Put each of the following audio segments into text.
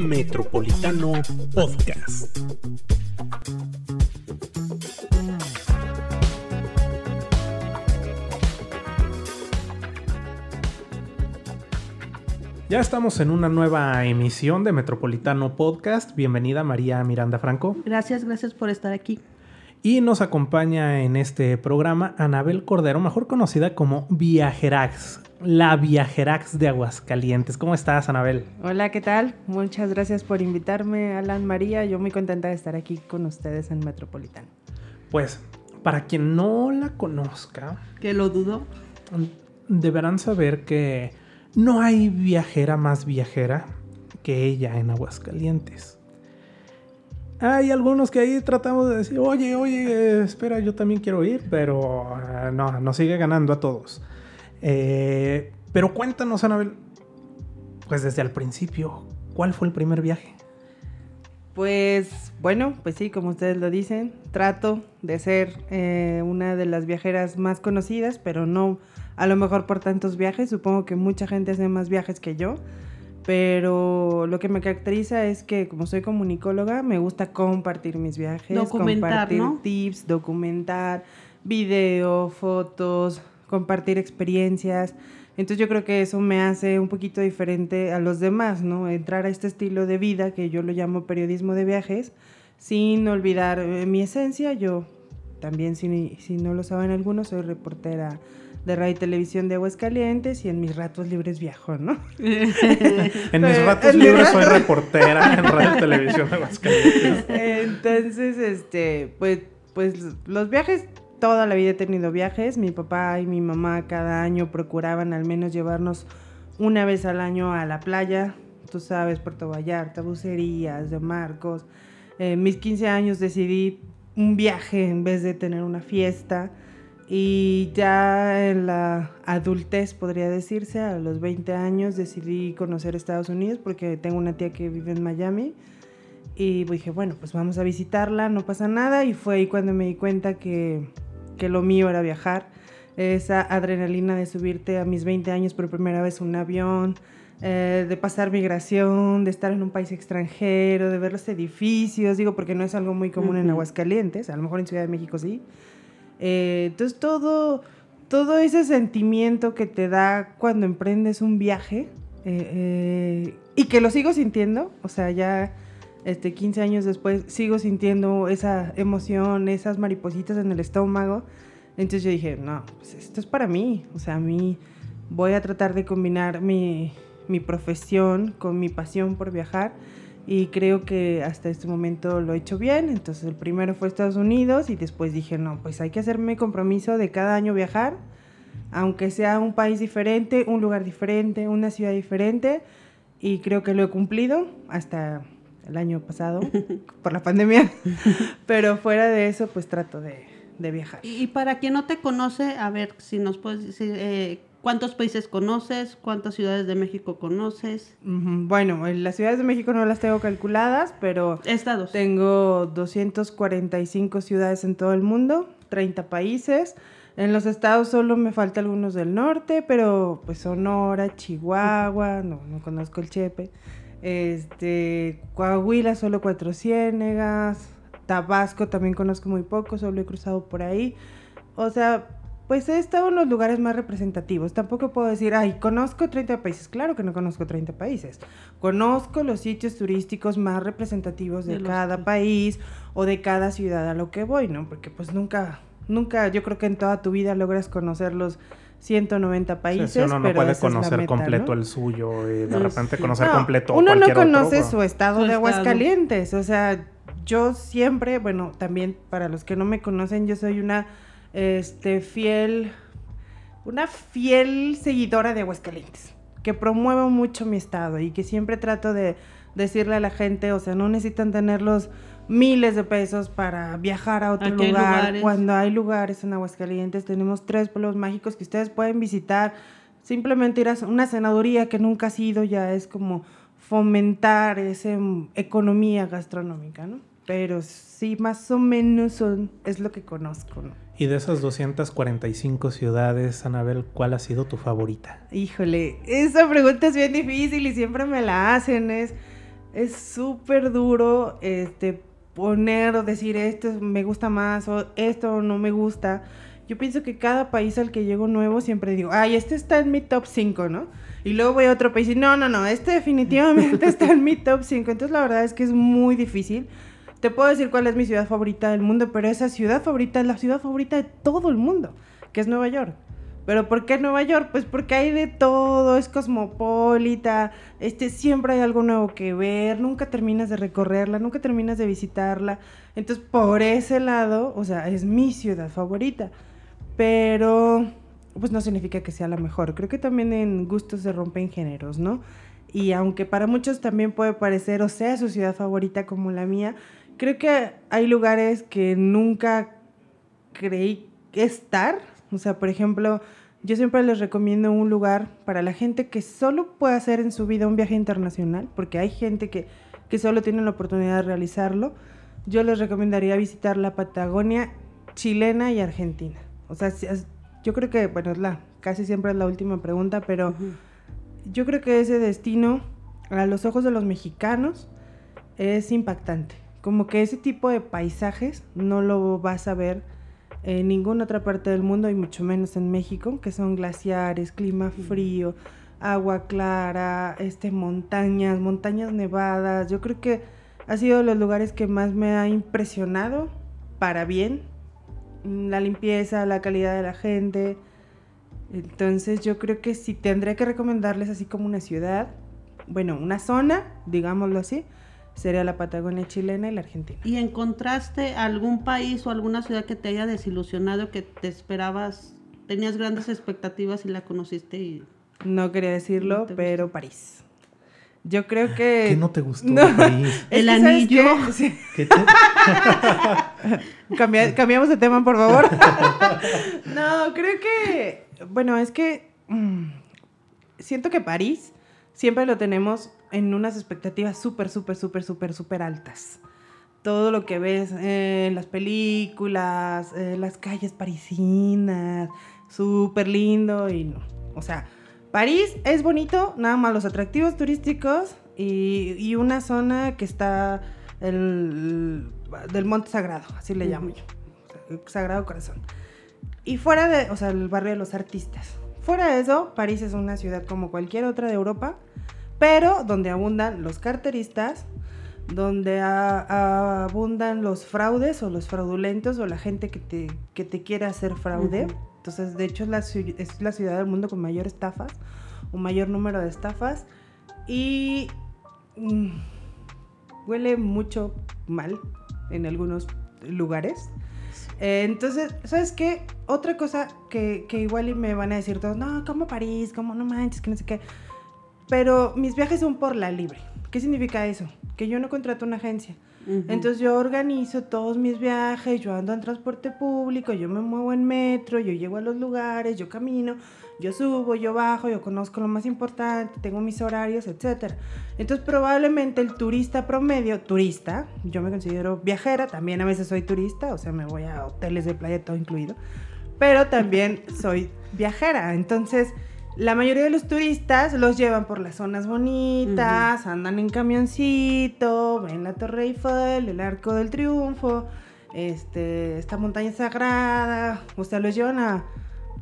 Metropolitano Podcast. Ya estamos en una nueva emisión de Metropolitano Podcast. Bienvenida María Miranda Franco. Gracias, gracias por estar aquí. Y nos acompaña en este programa Anabel Cordero, mejor conocida como Viajerax, la Viajerax de Aguascalientes. ¿Cómo estás, Anabel? Hola, ¿qué tal? Muchas gracias por invitarme, Alan María. Yo muy contenta de estar aquí con ustedes en Metropolitano. Pues, para quien no la conozca, que lo dudo, deberán saber que no hay viajera más viajera que ella en Aguascalientes. Hay algunos que ahí tratamos de decir, oye, oye, espera, yo también quiero ir, pero uh, no, nos sigue ganando a todos. Eh, pero cuéntanos, Anabel, pues desde el principio, ¿cuál fue el primer viaje? Pues bueno, pues sí, como ustedes lo dicen, trato de ser eh, una de las viajeras más conocidas, pero no a lo mejor por tantos viajes, supongo que mucha gente hace más viajes que yo, pero lo que me caracteriza es que como soy comunicóloga, me gusta compartir mis viajes, compartir tips, documentar, video, fotos, compartir experiencias. Entonces yo creo que eso me hace un poquito diferente a los demás, ¿no? Entrar a este estilo de vida que yo lo llamo periodismo de viajes, sin olvidar eh, mi esencia. Yo también, si, si no lo saben algunos, soy reportera de radio y televisión de Aguascalientes y en mis ratos libres viajo, ¿no? en mis ratos libres soy reportera en radio y televisión de Aguascalientes. Entonces, este, pues, pues los viajes, toda la vida he tenido viajes. Mi papá y mi mamá cada año procuraban al menos llevarnos una vez al año a la playa. Tú sabes, Puerto Vallarta, Bucerías, de Marcos. En mis 15 años decidí un viaje en vez de tener una fiesta. Y ya en la adultez, podría decirse, a los 20 años decidí conocer Estados Unidos porque tengo una tía que vive en Miami. Y dije, bueno, pues vamos a visitarla, no pasa nada. Y fue ahí cuando me di cuenta que, que lo mío era viajar. Esa adrenalina de subirte a mis 20 años por primera vez un avión, eh, de pasar migración, de estar en un país extranjero, de ver los edificios, digo, porque no es algo muy común en Aguascalientes, a lo mejor en Ciudad de México sí eh, entonces todo, todo ese sentimiento que te da cuando emprendes un viaje eh, eh, y que lo sigo sintiendo, o sea, ya este, 15 años después sigo sintiendo esa emoción, esas maripositas en el estómago. Entonces yo dije, no, pues esto es para mí, o sea, a mí voy a tratar de combinar mi, mi profesión con mi pasión por viajar y creo que hasta este momento lo he hecho bien. Entonces el primero fue Estados Unidos y después dije, no, pues hay que hacerme compromiso de cada año viajar, aunque sea un país diferente, un lugar diferente, una ciudad diferente. Y creo que lo he cumplido hasta el año pasado por la pandemia. Pero fuera de eso, pues trato de, de viajar. Y para quien no te conoce, a ver si nos puedes decir eh, ¿Cuántos países conoces? ¿Cuántas ciudades de México conoces? Bueno, las ciudades de México no las tengo calculadas, pero... Estados. Tengo 245 ciudades en todo el mundo, 30 países. En los estados solo me falta algunos del norte, pero pues Sonora, Chihuahua, no, no conozco el Chepe. Este, Coahuila, solo Cuatro Ciénegas. Tabasco también conozco muy poco, solo he cruzado por ahí. O sea, pues he estado en los lugares más representativos. Tampoco puedo decir, ay, conozco 30 países. Claro que no conozco 30 países. Conozco los sitios turísticos más representativos de, cada país o de cada ciudad a lo que voy, ¿no? Porque pues nunca, nunca, yo creo que en toda tu vida logras conocer los 190 países. Sí, uno no puede conocer completo el suyo y de repente conocer completo Uno no conoce su estado de Aguascalientes. O sea, yo siempre, bueno, también para los que no me conocen, yo soy una este, fiel, una fiel seguidora de Aguascalientes, que promuevo mucho mi estado y que siempre trato de decirle a la gente, o sea, no necesitan tener los miles de pesos para viajar a otro lugar. Cuando hay lugares en Aguascalientes, tenemos tres pueblos mágicos que ustedes pueden visitar. Simplemente ir a una senaduría que nunca ha sido, ya es como fomentar esa economía gastronómica, ¿no? Pero sí, más o menos son, es lo que conozco, ¿no? Y de esas 245 ciudades, Anabel, ¿cuál ha sido tu favorita? Híjole, esa pregunta es bien difícil y siempre me la hacen. Es, Es súper duro este, poner o decir esto me gusta más o esto no me gusta. Yo pienso que cada país al que llego nuevo siempre digo, ay, este está en mi top 5, ¿no? Y luego voy a otro país y no, no, no, este definitivamente está en mi top 5. Entonces la verdad es que es muy difícil. Te puedo decir cuál es mi ciudad favorita del mundo, pero esa ciudad favorita es la ciudad favorita de todo el mundo, que es Nueva York. Pero ¿por qué Nueva York? Pues porque hay de todo, es cosmopolita, este, siempre hay algo nuevo que ver, nunca terminas de recorrerla, nunca terminas de visitarla. Entonces, por ese lado, o sea, es mi ciudad favorita. Pero, pues no significa que sea la mejor. Creo que también en gustos se rompen géneros, ¿no? Y aunque para muchos también puede parecer o sea su ciudad favorita como la mía, creo que hay lugares que nunca creí estar. O sea, por ejemplo, yo siempre les recomiendo un lugar para la gente que solo puede hacer en su vida un viaje internacional, porque hay gente que, que solo tiene la oportunidad de realizarlo. Yo les recomendaría visitar la Patagonia chilena y argentina. O sea, yo creo que, bueno, es la, casi siempre es la última pregunta, pero yo creo que ese destino, a los ojos de los mexicanos, es impactante. Como que ese tipo de paisajes no lo vas a ver en ninguna otra parte del mundo y mucho menos en México, que son glaciares, clima frío, agua clara, este montañas, montañas nevadas. Yo creo que ha sido de los lugares que más me ha impresionado para bien. La limpieza, la calidad de la gente. Entonces yo creo que si tendré que recomendarles así como una ciudad, bueno, una zona, digámoslo así, sería la Patagonia chilena y la Argentina. ¿Y encontraste algún país o alguna ciudad que te haya desilusionado, que te esperabas, tenías grandes expectativas y la conociste y... No quería decirlo, pero París. Yo creo que... ¿Qué no te gustó París? El anillo. Sí. ¿Qué te- Cambia- cambiamos de tema, por favor. no, creo que, bueno, es que mm, siento que París siempre lo tenemos en unas expectativas súper, súper, súper, súper, súper altas. Todo lo que ves en las películas, eh, las calles parisinas, súper lindo y no. O sea, París es bonito, nada más los atractivos turísticos y, y una zona que está el, del Monte Sagrado, así le llamo yo. Sagrado Corazón. Y fuera de, o sea, el barrio de los artistas. Fuera de eso, París es una ciudad como cualquier otra de Europa, pero donde abundan los carteristas, donde a- a- abundan los fraudes o los fraudulentos o la gente que te, que te quiere hacer fraude. Entonces, de hecho, es la, ciu- es la ciudad del mundo con mayor estafas, un mayor número de estafas. Y mm, huele mucho mal en algunos lugares. Eh, entonces, ¿sabes qué? Otra cosa que, que igual y me van a decir todos, no, como París, como no manches, que no sé qué. Pero mis viajes son por la libre. ¿Qué significa eso? Que yo no contrato una agencia. Ujú. Entonces yo organizo todos mis viajes, yo ando en transporte público, yo me muevo en metro, yo llego a los lugares, yo camino, yo subo, yo bajo, yo conozco lo más importante, tengo mis horarios, etc. Entonces probablemente el turista promedio, turista, yo me considero viajera, también a veces soy turista, o sea, me voy a hoteles de playa todo incluido, pero también soy viajera. Entonces la mayoría de los turistas los llevan por las zonas bonitas, andan en camioncito, ven la Torre Eiffel, el Arco del Triunfo, este, esta montaña sagrada, o sea, los llevan a,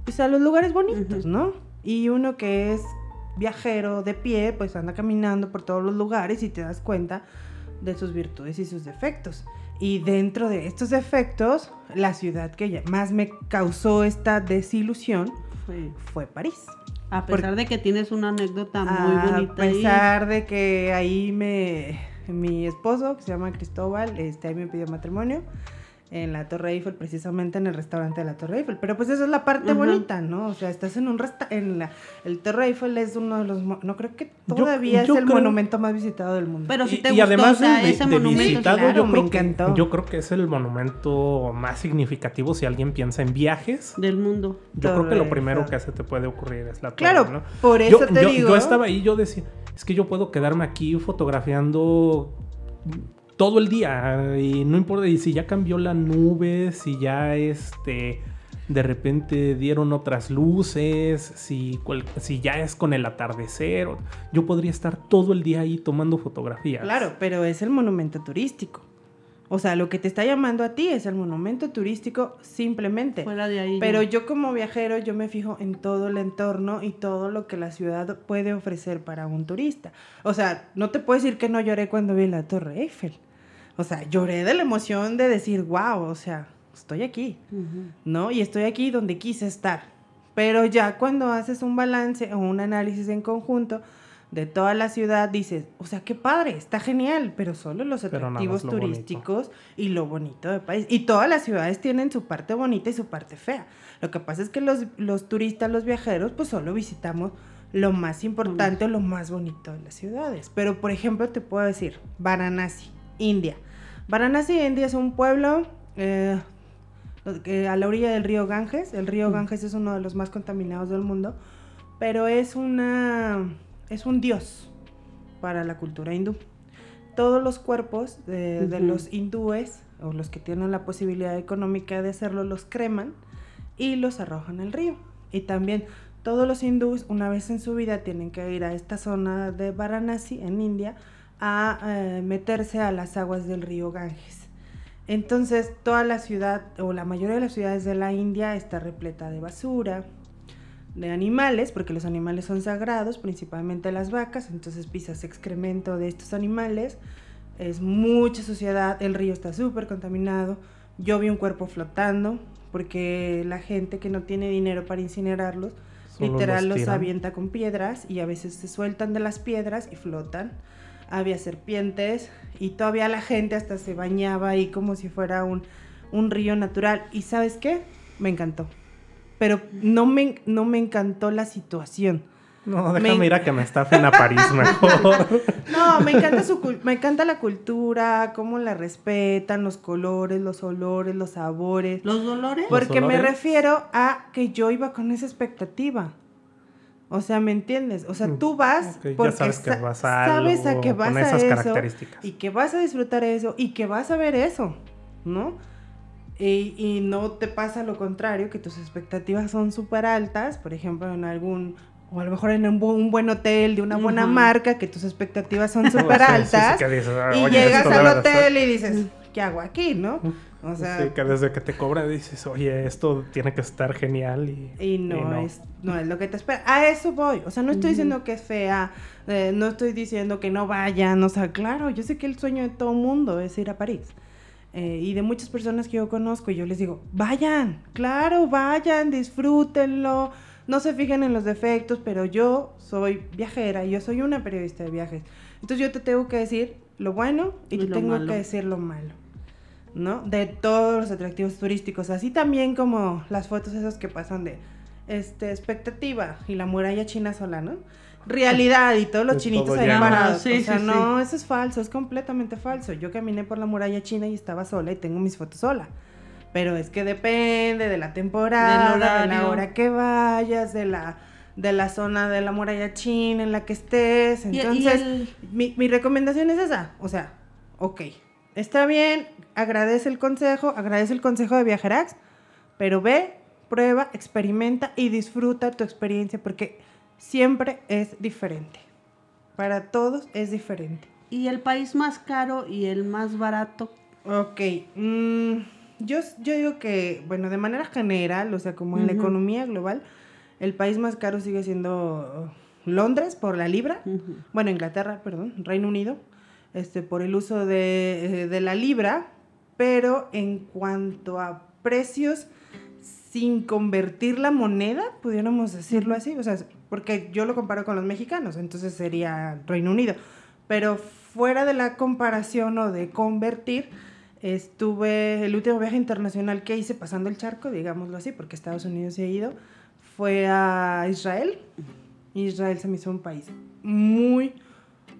pues, a los lugares bonitos. ¿no? Y uno que es viajero de pie, pues anda caminando por todos los lugares y te das cuenta de sus virtudes y sus defectos. Y dentro de estos defectos, la ciudad que más me causó esta desilusión Fue- fue París. A pesar de que tienes una anécdota muy A bonita ahí. pesar de que ahí me mi esposo, que se llama Cristóbal, este ahí me pidió matrimonio en la Torre Eiffel, precisamente en el restaurante de la Torre Eiffel. Pero pues esa es la parte bonita, ¿no? O sea, estás en un resta en la el Torre Eiffel es uno de los no creo que todavía yo es el creo- monumento más visitado del mundo. Pero si Y- te y, gustó, además o sea, de, ese de monumento. visitado, claro, yo, me creo encantó. que, yo creo que es el monumento más significativo si alguien piensa en viajes. del mundo. Yo creo que lo primero Eiffel. que se te puede ocurrir es la torre, Claro, ¿no? por eso yo, te yo- digo. yo estaba ahí, yo decía, es que yo puedo quedarme aquí fotografiando todo el día y no importa y si ya cambió la nube, si ya este de repente dieron otras luces, si, cual- si ya es con el atardecer. Yo podría estar todo el día ahí tomando fotografías. Claro, pero es el monumento turístico. O sea, lo que te está llamando a ti es el monumento turístico simplemente. Fuera de ahí. Pero ya. yo como viajero, yo me fijo en todo el entorno y todo lo que la ciudad puede ofrecer para un turista. O sea, no te puedo decir que no lloré cuando vi la Torre Eiffel. O sea, lloré de la emoción de decir, wow, o sea, estoy aquí, Ujú. ¿no? Y estoy aquí donde quise estar. Pero ya cuando haces un balance o un análisis en conjunto de toda la ciudad, dices, o sea, qué padre, está genial, pero solo los atractivos lo bonito. turísticos y lo bonito del país. Y todas las ciudades tienen su parte bonita y su parte fea. Lo que pasa es que los, los turistas, los viajeros, pues solo visitamos lo más importante o lo más bonito de las ciudades. Pero, por ejemplo, te puedo decir, Varanasi, India. Varanasi, India es un pueblo eh, a la orilla del río Ganges. El río Mm. Ganges es uno de los más contaminados del mundo, pero es una es un dios para la cultura hindú. Todos los cuerpos de, los hindúes o los que tienen la posibilidad económica de hacerlo los creman y los arrojan al río. Y también todos los hindúes una vez en su vida tienen que ir a esta zona de Varanasi en India a eh, meterse a las aguas del río Ganges. Entonces, toda la ciudad, o la mayoría de las ciudades de la India está repleta de basura, de animales, porque los animales son sagrados, principalmente las vacas, entonces pisas excremento de estos animales, es mucha suciedad, el río está súper contaminado, yo vi un cuerpo flotando, porque la gente que no tiene dinero para incinerarlos, Solo literal los avienta con piedras y a veces se sueltan de las piedras y flotan. Había serpientes y todavía la gente hasta se bañaba ahí como si fuera un, un río natural. ¿Y sabes qué? Me encantó. Pero no me, no me encantó la situación. No, déjame Me- ir a que me estafen a París mejor. No, me encanta, su, me encanta la cultura, cómo la respetan, los colores, los olores, los sabores. Los dolores. Por- Porque me olores? refiero a que yo iba con esa expectativa. O sea, ¿me entiendes? O sea, tú vas Ok, ya porque sabes que vas a sabes a que vas con a esas eso características. y que vas a disfrutar eso y que vas a ver eso, ¿no? Y, y no te pasa lo contrario, que tus expectativas son súper altas, por ejemplo, en algún, o a lo mejor en un, bu- un buen hotel de una buena marca, que tus expectativas son súper sí, sí, altas, dices, "Ah, y llegas al debe de ser". hotel y dices, ¿qué hago aquí, no? O sea, sí, que desde que te cobran dices, oye, esto tiene que estar genial y, Y no, Es, no es lo que te espera. A eso voy. O sea, no estoy diciendo que es fea, eh, no estoy diciendo que no vayan. O sea, claro, yo sé que el sueño de todo mundo es ir a París. Eh, y de muchas personas que yo conozco, yo les digo, vayan, claro, vayan, disfrútenlo. No se fijen en los defectos, pero yo soy viajera, yo soy una periodista de viajes. Entonces yo te tengo que decir lo bueno y, Y te lo tengo malo. que decir lo malo. ¿no? De todos los atractivos turísticos, así también como las fotos esas que pasan de este expectativa y la muralla china sola, ¿no? Realidad y todos los chinitos todo ahí lleno. parados. Sí, o sea, sí, no, eso es falso, es completamente falso. Yo caminé por la muralla china y estaba sola y tengo mis fotos sola. Pero es que depende de la temporada, de la hora que vayas, de la de la zona de la muralla china en la que estés. Y Entonces, el- mi, mi recomendación es esa. O sea, ok, está bien, agradece el consejo, agradece el consejo de Viajerax, pero ve, prueba, experimenta y disfruta tu experiencia porque siempre es diferente. Para todos es diferente. Y el país más caro y el más barato. Ok, mm, yo, yo digo que, bueno, de manera general, o sea, como en la economía global, el país más caro sigue siendo Londres por la libra. Bueno, Inglaterra, perdón, Reino Unido, este, por el uso de, eh, de la libra, pero en cuanto a precios sin convertir la moneda, pudiéramos decirlo así, o sea, porque yo lo comparo con los mexicanos, entonces sería Reino Unido, pero fuera de la comparación o de convertir, estuve, el último viaje internacional que hice pasando el charco, digámoslo así, porque Estados Unidos se ha ido, fue a Israel. Israel se me hizo un país muy,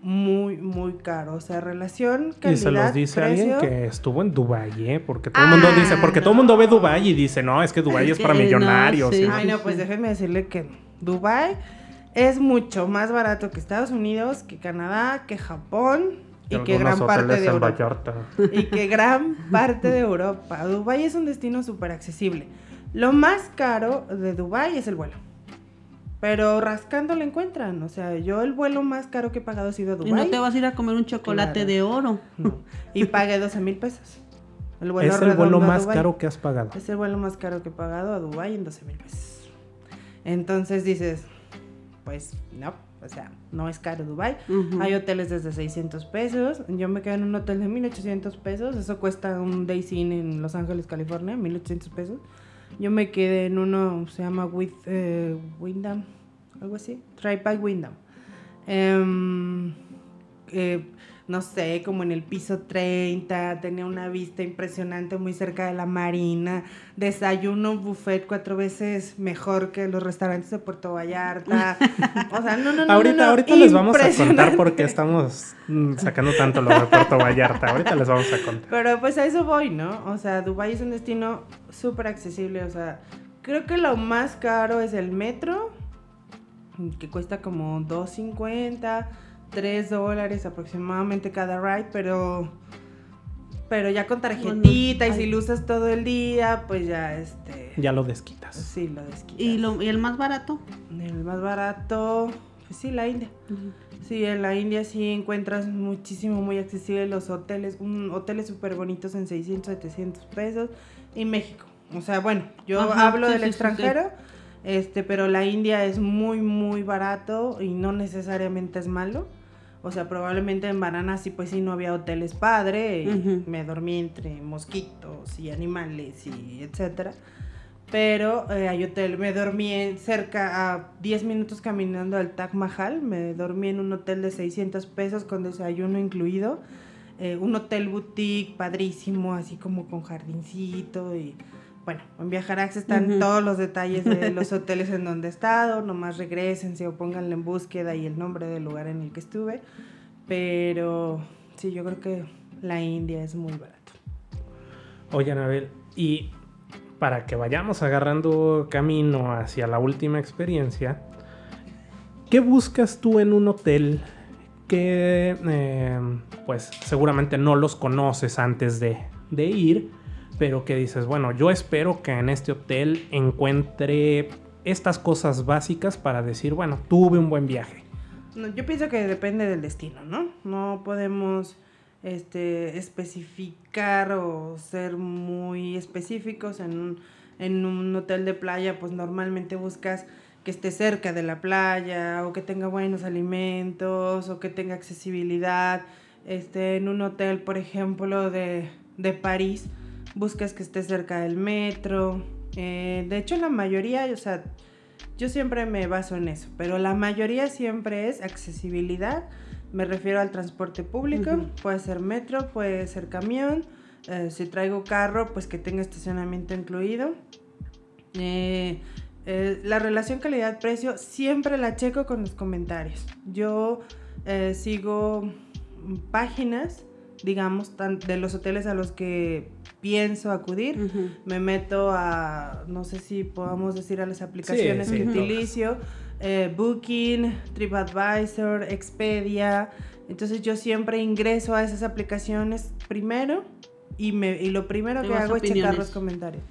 muy, muy caro. O sea, relación, calidad, Y se los dice alguien que estuvo en Dubai, ¿eh? Porque todo el mundo Ah, dice, porque todo el no. mundo ve Dubai y dice, no, es que Dubai es para Eh, no, millonarios. sí. y- Ay, no, pues déjenme decirle que Dubai es mucho más barato que Estados Unidos, que Canadá, que Japón y, que gran parte de Europa. Y que gran parte de Europa. Dubái es un destino súper accesible. Lo más caro de Dubai es el vuelo. Pero rascando lo encuentran. O sea, yo el vuelo más caro que he pagado ha sido a Dubai. Y no te vas a ir a comer un chocolate Claro. de oro. No. Y pagué 12 mil pesos. El es el vuelo más Dubái. caro que has pagado. Es el vuelo más caro que he pagado a Dubai en 12 mil pesos. Entonces dices, pues no, o sea, no es caro Dubai. Ujú. Hay hoteles desde 600 pesos. Yo me quedé en un hotel de 1800 pesos. Eso cuesta un Days Inn en Los Ángeles, California, 1800 pesos. Yo me quedé en uno, se llama With, eh, Wyndham, algo así. Try by Wyndham. Em, eh, no sé, como en el piso 30, tenía una vista impresionante muy cerca de la marina, desayuno buffet cuatro veces mejor que los restaurantes de Puerto Vallarta. O sea, no, no, no. ahorita no, no, ahorita les vamos a contar por qué estamos sacando tanto lo de Puerto Vallarta. Ahorita les vamos a contar. Pero pues a eso voy, ¿no? O sea, Dubái es un destino súper accesible. O sea, creo que lo más caro es el metro, que cuesta como 2.50, 3 dólares aproximadamente cada ride, pero... Pero ya con tarjetita y si lo usas todo el día, pues ya este... Ya lo desquitas. Sí, lo desquitas. ¿Y, lo, ¿Y el más barato? El más barato, pues sí, la India. Sí, en la India sí encuentras muchísimo, muy accesible los hoteles, un, hoteles súper bonitos en 600, 700 pesos. Y México. O sea, bueno, yo Ajá, hablo sí, del sí, sí, extranjero, este, pero la India es muy, muy barato y no necesariamente es malo. O sea, probablemente en Varanasi pues sí no había hoteles padre, y me dormí entre mosquitos y animales y etcétera. Pero eh, hay hotel, me dormí cerca a 10 minutos caminando al Taj Mahal, me dormí en un hotel de 600 pesos con desayuno incluido, eh, un hotel boutique padrísimo, así como con jardincito y bueno, en Viajarax están todos los detalles de los hoteles en donde he estado, nomás regresense o pónganle en búsqueda y el nombre del lugar en el que estuve, pero sí, yo creo que la India es muy barato. Oye, Anabel, y para que vayamos agarrando camino hacia la última experiencia, ¿qué buscas tú en un hotel que, eh, pues, seguramente no los conoces antes de, de ir, pero que dices, bueno, yo espero que en este hotel encuentre estas cosas básicas para decir, bueno, tuve un buen viaje. Yo pienso que depende del destino, ¿no? No podemos este, especificar o ser muy específicos en un, en un hotel de playa, pues normalmente buscas que esté cerca de la playa o que tenga buenos alimentos o que tenga accesibilidad. Este, en un hotel, por ejemplo, de, de París, buscas que esté cerca del metro. Eh, de hecho, la mayoría, o sea, yo siempre me baso en eso, pero la mayoría siempre es accesibilidad. Me refiero al transporte público, puede ser metro, puede ser camión. eh, si traigo carro, pues que tenga estacionamiento incluido. Eh, eh, la relación calidad-precio siempre la checo con los comentarios. Yo sigo páginas, digamos, de los hoteles a los que pienso acudir Ujú. me meto a, no sé si podamos decir a las aplicaciones Sí, que sí, todas. utilizo, eh, Booking, TripAdvisor, Expedia. Entonces yo siempre ingreso a esas aplicaciones primero y, me, y lo primero que hago es checar opiniones. los comentarios,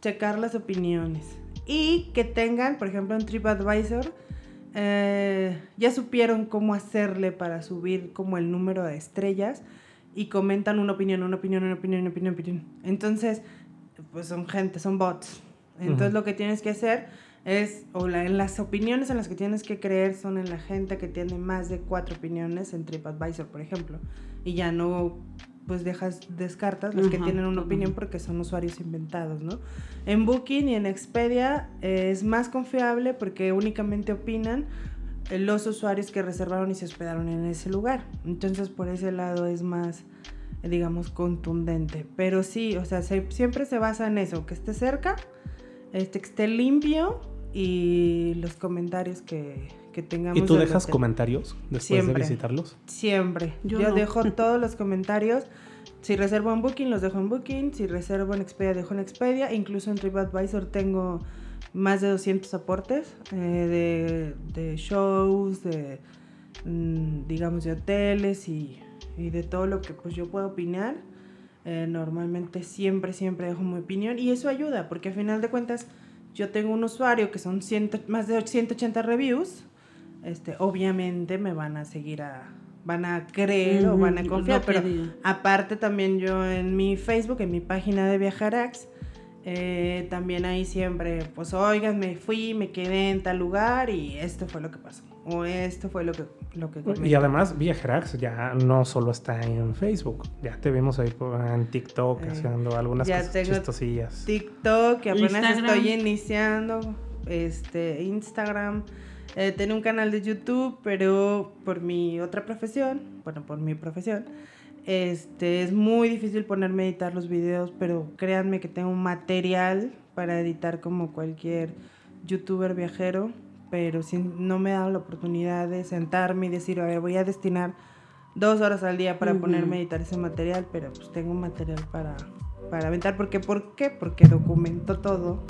checar las opiniones. Y que tengan, por ejemplo, en TripAdvisor, eh, ya supieron cómo hacerle para subir como el número de estrellas y comentan una opinión, una opinión, una opinión, una opinión, opinión. Entonces, pues son gente, son bots. Entonces Ujú. lo que tienes que hacer es, o la- en las opiniones en las que tienes que creer son en la gente que tiene más de cuatro opiniones en TripAdvisor, por ejemplo. Y ya no, pues dejas, descartas los que Ajá, tienen una opinión porque son usuarios inventados, ¿no? En Booking y en Expedia eh, es más confiable porque únicamente opinan los usuarios que reservaron y se hospedaron en ese lugar. Entonces, por ese lado es más, digamos, contundente. Pero sí, o sea, se- siempre se basa en eso, que esté cerca, este, que esté limpio y los comentarios que, que tengamos. ¿Y tú dejas hotel. comentarios después Siempre. de visitarlos? Siempre. Yo Yo, no. dejo todos los comentarios. Si reservo en Booking, los dejo en Booking. Si reservo en Expedia, dejo en Expedia. Incluso en TripAdvisor tengo más de 200 aportes eh, de, de shows, de, mm, digamos, de hoteles y, y de todo lo que pues yo puedo opinar. Eh, normalmente siempre, siempre dejo mi opinión y eso ayuda porque a final de cuentas yo tengo un usuario que son ciento- más de 180 reviews. Este, obviamente me van a seguir a van a creer o van a confiar, lo pero aparte también yo en mi Facebook, en mi página de Viajarax, eh, también ahí siempre, pues oigan, me fui, me quedé en tal lugar y esto fue lo que pasó. O esto fue lo que, lo que Y además, Viajerax ya no solo está en Facebook, ya te vimos ahí por- en TikTok Eh, haciendo algunas ya cosas tengo chistosillas. TikTok, que apenas Instagram. estoy iniciando, este, Instagram. Eh, tengo un canal de YouTube, pero por mi otra profesión, bueno, por mi profesión, este, es muy difícil ponerme a editar los videos, pero créanme que tengo material para editar como cualquier youtuber viajero, pero si no me he dado la oportunidad de sentarme y decir, a ver, voy a destinar dos horas al día para ponerme a editar ese material, pero pues tengo material para, para aventar. ¿Por qué? ¿Por qué? Porque documento todo.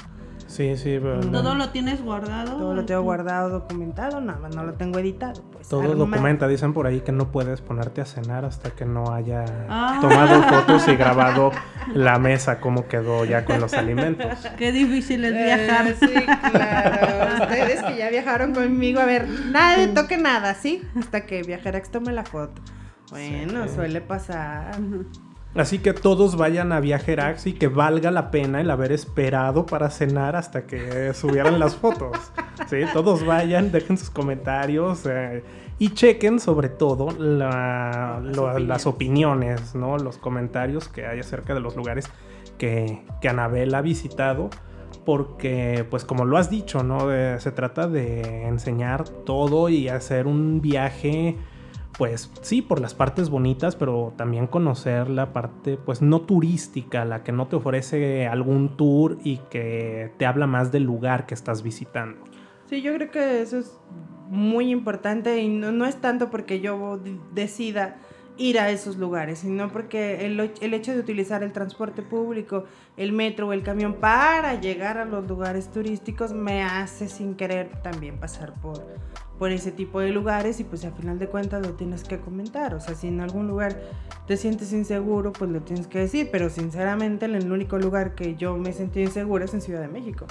Sí, sí, pero Todo lo tienes guardado. Todo lo tengo Este, guardado, documentado, nada más no lo tengo editado. Pues, todo documenta. Dicen por ahí que no puedes ponerte a cenar hasta que no haya Ah. tomado fotos y grabado la mesa, cómo quedó ya con los alimentos. Qué difícil es Eh, viajar. sí, claro. Ustedes que ya viajaron conmigo, a ver, nadie toque nada, ¿sí? Hasta que Viajerax tome la foto. Bueno, Sí. suele pasar. Así que todos vayan a Viajerax y que valga la pena el haber esperado para cenar hasta que subieran las fotos. Sí, todos vayan, dejen sus comentarios eh, y chequen sobre todo la- Las lo- opiniones. las opiniones, ¿no? Los comentarios que hay acerca de los lugares que, que Anabel ha visitado. Porque, pues como lo has dicho, ¿no? Eh, se trata de enseñar todo y hacer un viaje pues sí, por las partes bonitas, pero también conocer la parte, pues no turística, la que no te ofrece algún tour y que te habla más del lugar que estás visitando. Sí, yo creo que eso es muy importante y no, no es tanto porque yo de- decida ir a esos lugares, sino porque el, el hecho de utilizar el transporte público, el metro o el camión para llegar a los lugares turísticos me hace sin querer también pasar por, por ese tipo de lugares y pues al final de cuentas lo tienes que comentar, o sea, si en algún lugar te sientes inseguro, pues lo tienes que decir, pero sinceramente el único lugar que yo me sentí insegura es en Ciudad de México.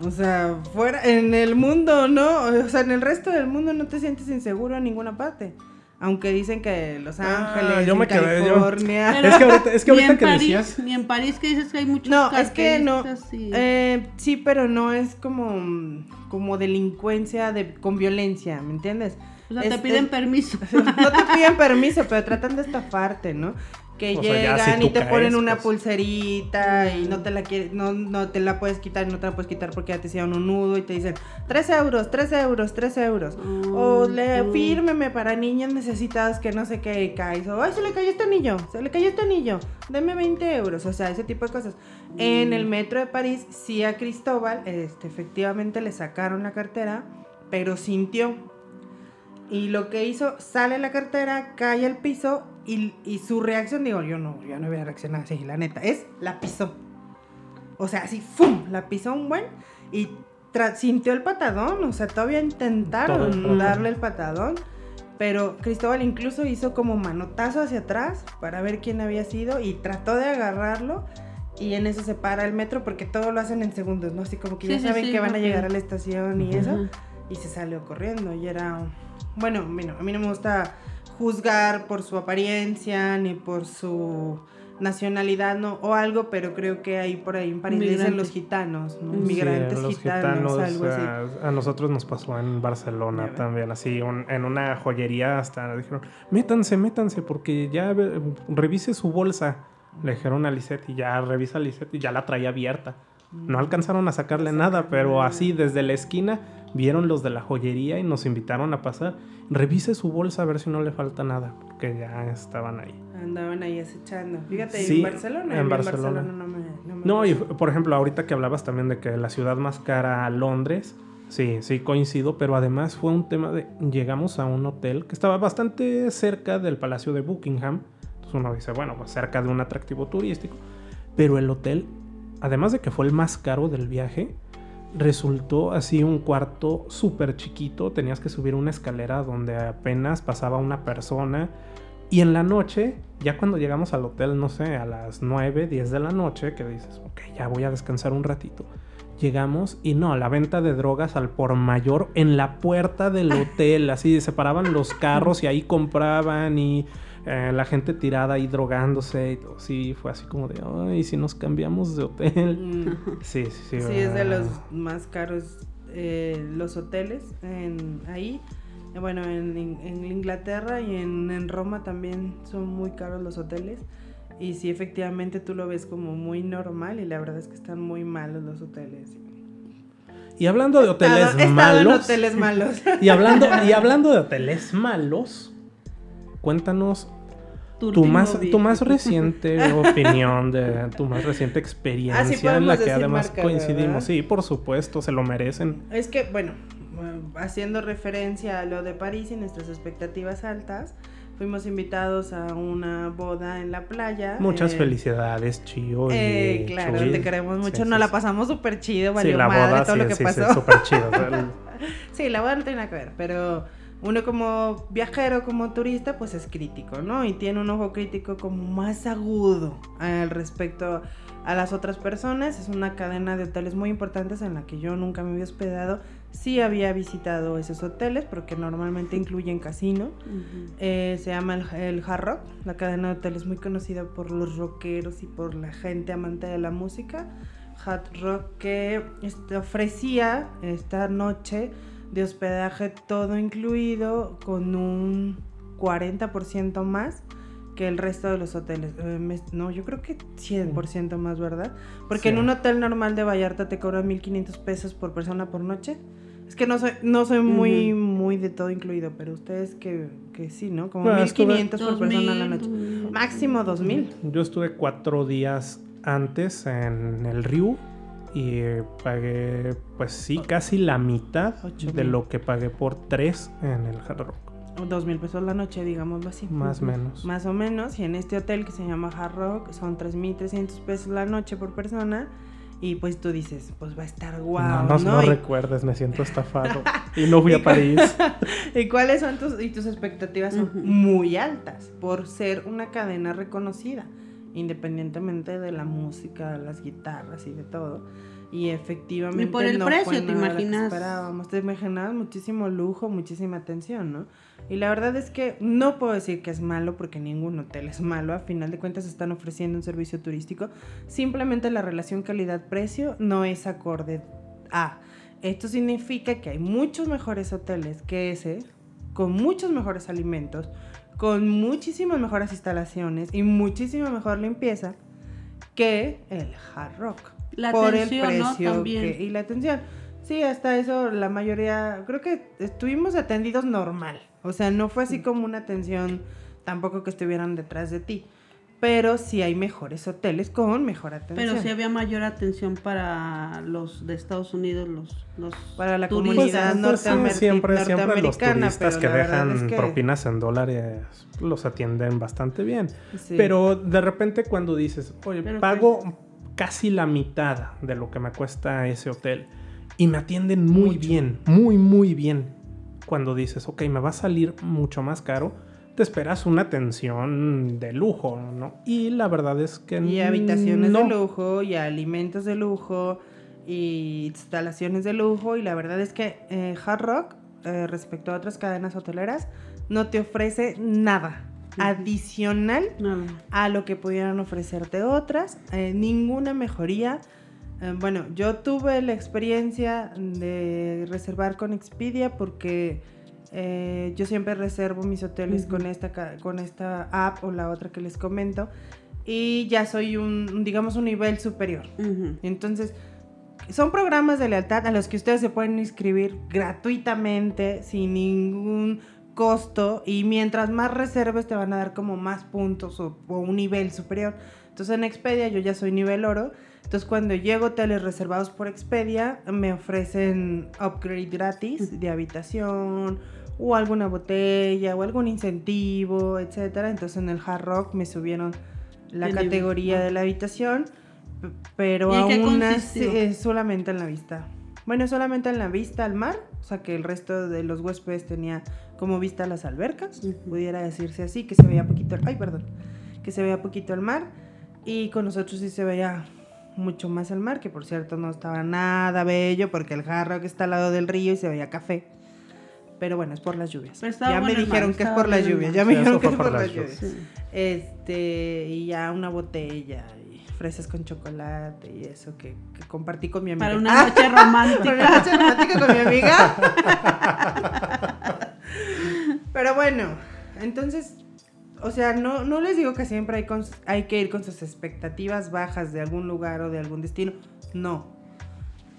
O sea, fuera, en el mundo, ¿no? O sea, en el resto del mundo no te sientes inseguro en ninguna parte. Aunque dicen que Los Ah, Ángeles, yo en me quedé, yo- California. Es que ahorita- es que ni ahorita en que París, decías- Ni en París que dices que hay muchos No, es que no. y- Eh, sí, pero no es como, como delincuencia de, con violencia, ¿me entiendes? o sea, te piden permiso. No te piden permiso, pero tratan de estafarte, ¿no? Que O sea, llegan si y te caes, ponen una pues. pulserita y no te la quiere- no, no te la puedes quitar y no te la puedes quitar porque ya te hicieron un nudo y te dicen 3 euros, 3 euros, 3 euros. O le Mm. fírmeme para niños necesitados que no sé qué y caes. O, ay, se le cayó este anillo, se le cayó este anillo, deme 20 euros. O sea, ese tipo de cosas. En el metro de París, sí a Cristóbal, este, efectivamente le sacaron la cartera, pero sintió. Y lo que hizo, sale la cartera, cae al piso y, y su reacción, digo, yo no, yo no voy a reaccionar así, la neta, es la pisó. O sea, así, ¡fum! La pisó un buen y sintió el patadón, o sea, todavía el intentaron darle el patadón, pero Cristóbal incluso hizo como manotazo hacia atrás para ver quién había sido y trató de agarrarlo y en eso se para el metro porque todo lo hacen en segundos, ¿no? Así como que Sí, ya sí, saben sí, que van a llegar a la estación y Ujú. eso Ajá. y se salió corriendo y era bueno bueno, a mí no me gusta juzgar por su apariencia ni por su nacionalidad no o algo pero creo que ahí por ahí en París le dicen los gitanos ¿no? Sí, migrantes los gitanos, gitanos, algo así a, a nosotros nos pasó en Barcelona también, así un- en una joyería hasta dijeron, métanse, métanse, porque ya ve- revise su bolsa. Le dijeron a Lisette y ya revisa a Lisette y ya la traía abierta. No alcanzaron a sacarle nada, pero así desde la esquina vieron los de la joyería y nos invitaron a pasar. Revise su bolsa a ver si no le falta nada, porque ya estaban ahí. andaban ahí acechando fíjate Sí, en Barcelona en Barcelona. no me, no me No, y por ejemplo, ahorita que hablabas también de que la ciudad más cara, Londres, sí, sí coincido, pero además fue un tema de, llegamos a un hotel que estaba bastante cerca del Palacio de Buckingham, entonces uno dice, bueno, pues cerca de un atractivo turístico, pero el hotel, además de que fue el más caro del viaje, resultó así un cuarto súper chiquito, tenías que subir una escalera donde apenas pasaba una persona, Y en la noche, ya cuando llegamos al hotel, no sé, a las 9, 10 de la noche, que dices, ok, ya voy a descansar un ratito. Llegamos y no, la venta de drogas al por mayor en la puerta del hotel, así se paraban los carros y ahí compraban y eh, la gente tirada ahí drogándose y todo. Sí, fue así como de, ay, si nos cambiamos de hotel. Mm. Sí, sí, sí. Sí, es de los más caros eh, los hoteles en, ahí. Eh, Bueno, en, en Inglaterra y en, en Roma también son muy caros los hoteles. Y sí, efectivamente tú lo ves como muy normal y la verdad es que están muy malos los hoteles. Y hablando de hoteles estado- estado en malos. hoteles malos. Y hablando, y hablando de hoteles malos, cuéntanos tu más, tu más reciente opinión, de tu más reciente Ah, sí experiencia en la que además marcas, coincidimos. ¿verdad? Sí, por supuesto, se lo merecen. Es que, bueno, eh, haciendo referencia a lo de París y nuestras expectativas altas, fuimos invitados a una boda en la playa. Muchas eh, felicidades, Chío. Eh, claro, Chuy. te queremos mucho. Sí, Nos sí, la sí. pasamos súper chido, Sí, valió la madre boda todo sí, lo que sí, pasó. sí, súper chido. Sí, la boda no tiene nada que ver, pero uno como viajero, como turista, pues es crítico, ¿no? Y tiene un ojo crítico como más agudo al respecto a las otras personas. Es una cadena de hoteles muy importantes en la que yo nunca me había hospedado. Sí había visitado esos hoteles porque normalmente incluyen casino. Ujú. Eh, se llama el, el Hard Rock, la cadena de hoteles muy conocida por los rockeros y por la gente amante de la música. Hard Rock que este, ofrecía esta noche de hospedaje todo incluido con un 40% más que el resto de los hoteles. Eh, me- no, yo creo que 100% más, ¿verdad? Porque Sí. en un hotel normal de Vallarta te cobran 1500 pesos por persona por noche. Es que no soy, no soy muy, muy de todo incluido, pero ustedes que, que sí, ¿no? Como Bueno, estuve- 1500 por persona a la 2000, noche. 2000. Máximo 2000. Yo estuve cuatro días antes en el Río y pagué, pues sí, casi la mitad de mil. lo que pagué por tres en el Hard Rock. O 2000 pesos la noche, digámoslo así. Más o menos. Más o menos. Y en este hotel que se llama Hard Rock son 3300 pesos la noche por persona. Y pues tú dices, pues va a estar guau, no, no, ¿no? no Y- recuerdes, me siento estafado. y no fui a París. ¿Y cuáles son tus, y tus expectativas? Son muy altas por ser una cadena reconocida, independientemente de la música, las guitarras y de todo. Y efectivamente Y por el no precio, fue ¿te nada lo que imaginas? esperábamos. Te imaginabas muchísimo lujo, muchísima atención, ¿no? Y la verdad es que no puedo decir que es malo porque ningún hotel es malo. A final de cuentas están ofreciendo un servicio turístico. Simplemente la relación calidad-precio no es acorde a. Esto significa que hay muchos mejores hoteles que ese, con muchos mejores alimentos, con muchísimas mejores instalaciones y muchísima mejor limpieza que el Hard Rock. La por atención, el ¿no? precio También. que- y la atención. Sí, hasta eso la mayoría, creo que estuvimos atendidos normal. O sea, no fue Mm. así como una atención tampoco que estuvieran detrás de ti. Pero sí hay mejores hoteles con mejor atención. Pero sí había mayor atención para los de Estados Unidos, los, los Para la turistas. comunidad Pues, pues, sí, siempre, siempre los turistas que dejan es que- propinas en dólares los atienden bastante bien. Sí. Pero de repente cuando dices, oye, Pero pago casi la mitad de lo que me cuesta ese hotel y me atienden muy Mucho. bien, muy, muy bien. Cuando dices, ok, me va a salir mucho más caro, te esperas una atención de lujo, ¿no? Y la verdad es que Y habitaciones no. de lujo, y alimentos de lujo, y instalaciones de lujo. Y la verdad es que eh, Hard Rock, eh, respecto a otras cadenas hoteleras, no te ofrece nada adicional a lo que pudieran ofrecerte otras. eh, ninguna mejoría. Eh, bueno, yo tuve la experiencia de reservar con Expedia porque eh, yo siempre reservo mis hoteles con, esta, con esta app o la otra que les comento. Y ya soy un, digamos, un nivel superior. Entonces, son programas de lealtad a los que ustedes se pueden inscribir gratuitamente, sin ningún costo, y mientras más reserves te van a dar como más puntos o, o un nivel superior. Entonces en Expedia yo ya soy nivel oro, entonces cuando llego a hoteles reservados por Expedia me ofrecen upgrade gratis de habitación o alguna botella o algún incentivo, etcétera. Entonces en el Hard Rock me subieron la categoría de la habitación, pero ¿Y en qué aún así solamente en la vista. Bueno, solamente en la vista al mar, o sea que el resto de los huéspedes tenía como vista a las albercas, pudiera decirse así, que se veía poquito, ay, perdón, que se veía poquito el mar y con nosotros sí se veía mucho más el mar, que por cierto no estaba nada bello porque el jarro que está al lado del río y se veía café. Pero bueno, es por las lluvias. Ya me dijeron que es por las lluvias, ya me Sí, dijeron que es por por las lluvias. Sí. Este, y ya una botella y fresas con chocolate y eso que, que compartí con mi amiga. Para una noche Para una romántica. noche romántica con mi amiga. Pero bueno, entonces, o sea, no, no les digo que siempre hay, con- hay que ir con sus expectativas bajas de algún lugar o de algún destino. No.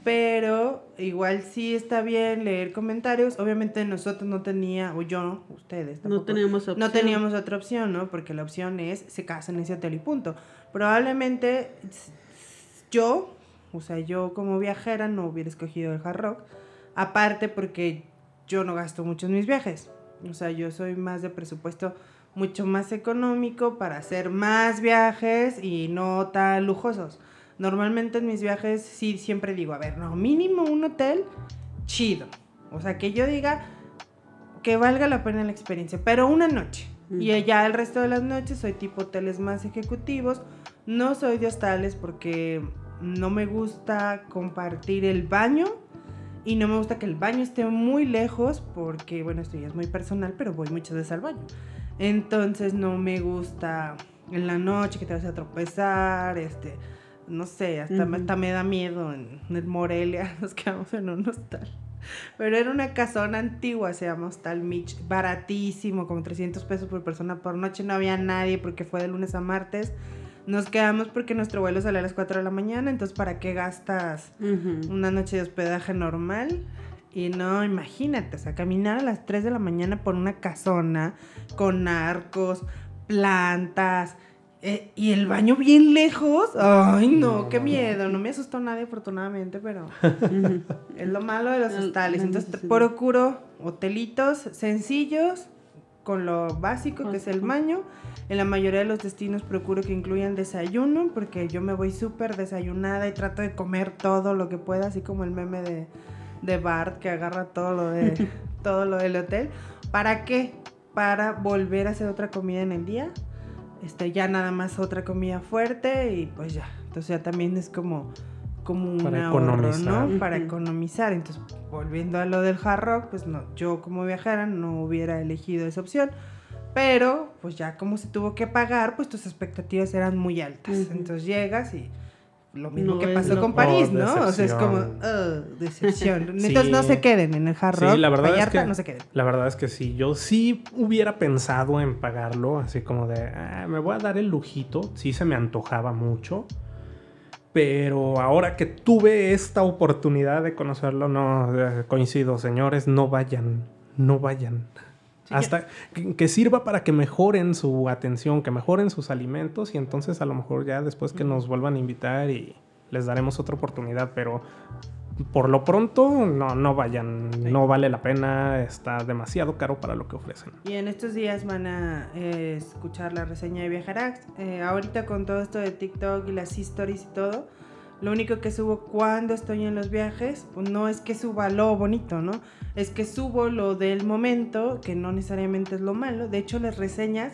Pero igual sí está bien leer comentarios. Obviamente nosotros no tenía, o yo, ustedes No teníamos opción. no teníamos otra opción, ¿no? Porque la opción es se casan en ese hotel y punto. Probablemente yo, o sea, yo como viajera no hubiera escogido el Hard Rock. Aparte porque yo no gasto mucho en mis viajes. O sea, yo soy más de presupuesto mucho más económico para hacer más viajes y no tan lujosos. Normalmente en mis viajes sí siempre digo, a ver, no, mínimo un hotel chido. O sea, que yo diga que valga la pena la experiencia, pero una noche. Y ya el resto de las noches soy tipo hoteles más ejecutivos. No soy de hostales porque no me gusta compartir el baño y no me gusta que el baño esté muy lejos porque, bueno, esto ya es muy personal, pero voy muchas veces al baño. Entonces no me gusta en la noche que te vas a tropezar, este, no sé, hasta, me- Ujú. hasta me da miedo en, en el Morelia, nos quedamos en un hostal. Pero era una casona antigua, se llama Hostal Mitch, baratísimo, como 300 pesos por persona por noche, no había nadie porque fue de lunes a martes. Nos quedamos porque nuestro vuelo sale a las 4 de la mañana, entonces ¿para qué gastas una noche de hospedaje normal? Y no, imagínate, o sea, caminar a las 3 de la mañana por una casona con arcos, plantas eh, y el baño bien lejos. Ay, no, No. qué miedo. No me asustó nadie, afortunadamente, pero es lo malo de los hostales. Entonces procuro hotelitos sencillos con lo básico que es el baño. En la mayoría de los destinos procuro que incluyan desayuno porque yo me voy súper desayunada y trato de comer todo lo que pueda, así como el meme de, de Bart que agarra todo lo, de, todo lo del hotel. ¿Para qué? Para volver a hacer otra comida en el día. Este, ya nada más otra comida fuerte y pues ya. Entonces ya también es como, como un Para ahorro, economizar. ¿no? Para economizar. Entonces, volviendo a lo del hard rock, pues no, yo como viajera no hubiera elegido esa opción. Pero, pues ya como se tuvo que pagar, pues tus expectativas eran muy altas. Ujú. Entonces llegas y lo mismo No que pasó con París, Oh, ¿no? O sea, es como. "Ugh, decepción. Sí. Entonces no se queden en el hard Sí, la verdad es que- no se queden. La verdad es que sí, yo sí hubiera pensado en pagarlo, así como de, "Ah, me voy a dar el lujito, sí se me antojaba mucho, pero ahora que tuve esta oportunidad de conocerlo, no, eh, coincido, señores, no vayan, no vayan. Sí, Hasta que, que sirva para que mejoren su atención, que mejoren sus alimentos y entonces a lo mejor ya después que nos vuelvan a invitar y les daremos otra oportunidad, pero por lo pronto no, no vayan, Sí. no vale la pena, está demasiado caro para lo que ofrecen. Y en estos días van a eh, escuchar la reseña de Viajarax. Eh, ahorita con todo esto de TikTok y las stories y todo, lo único que subo cuando estoy en los viajes, pues no es que suba lo bonito, ¿no? Es que subo lo del momento, que no necesariamente es lo malo. De hecho, las reseñas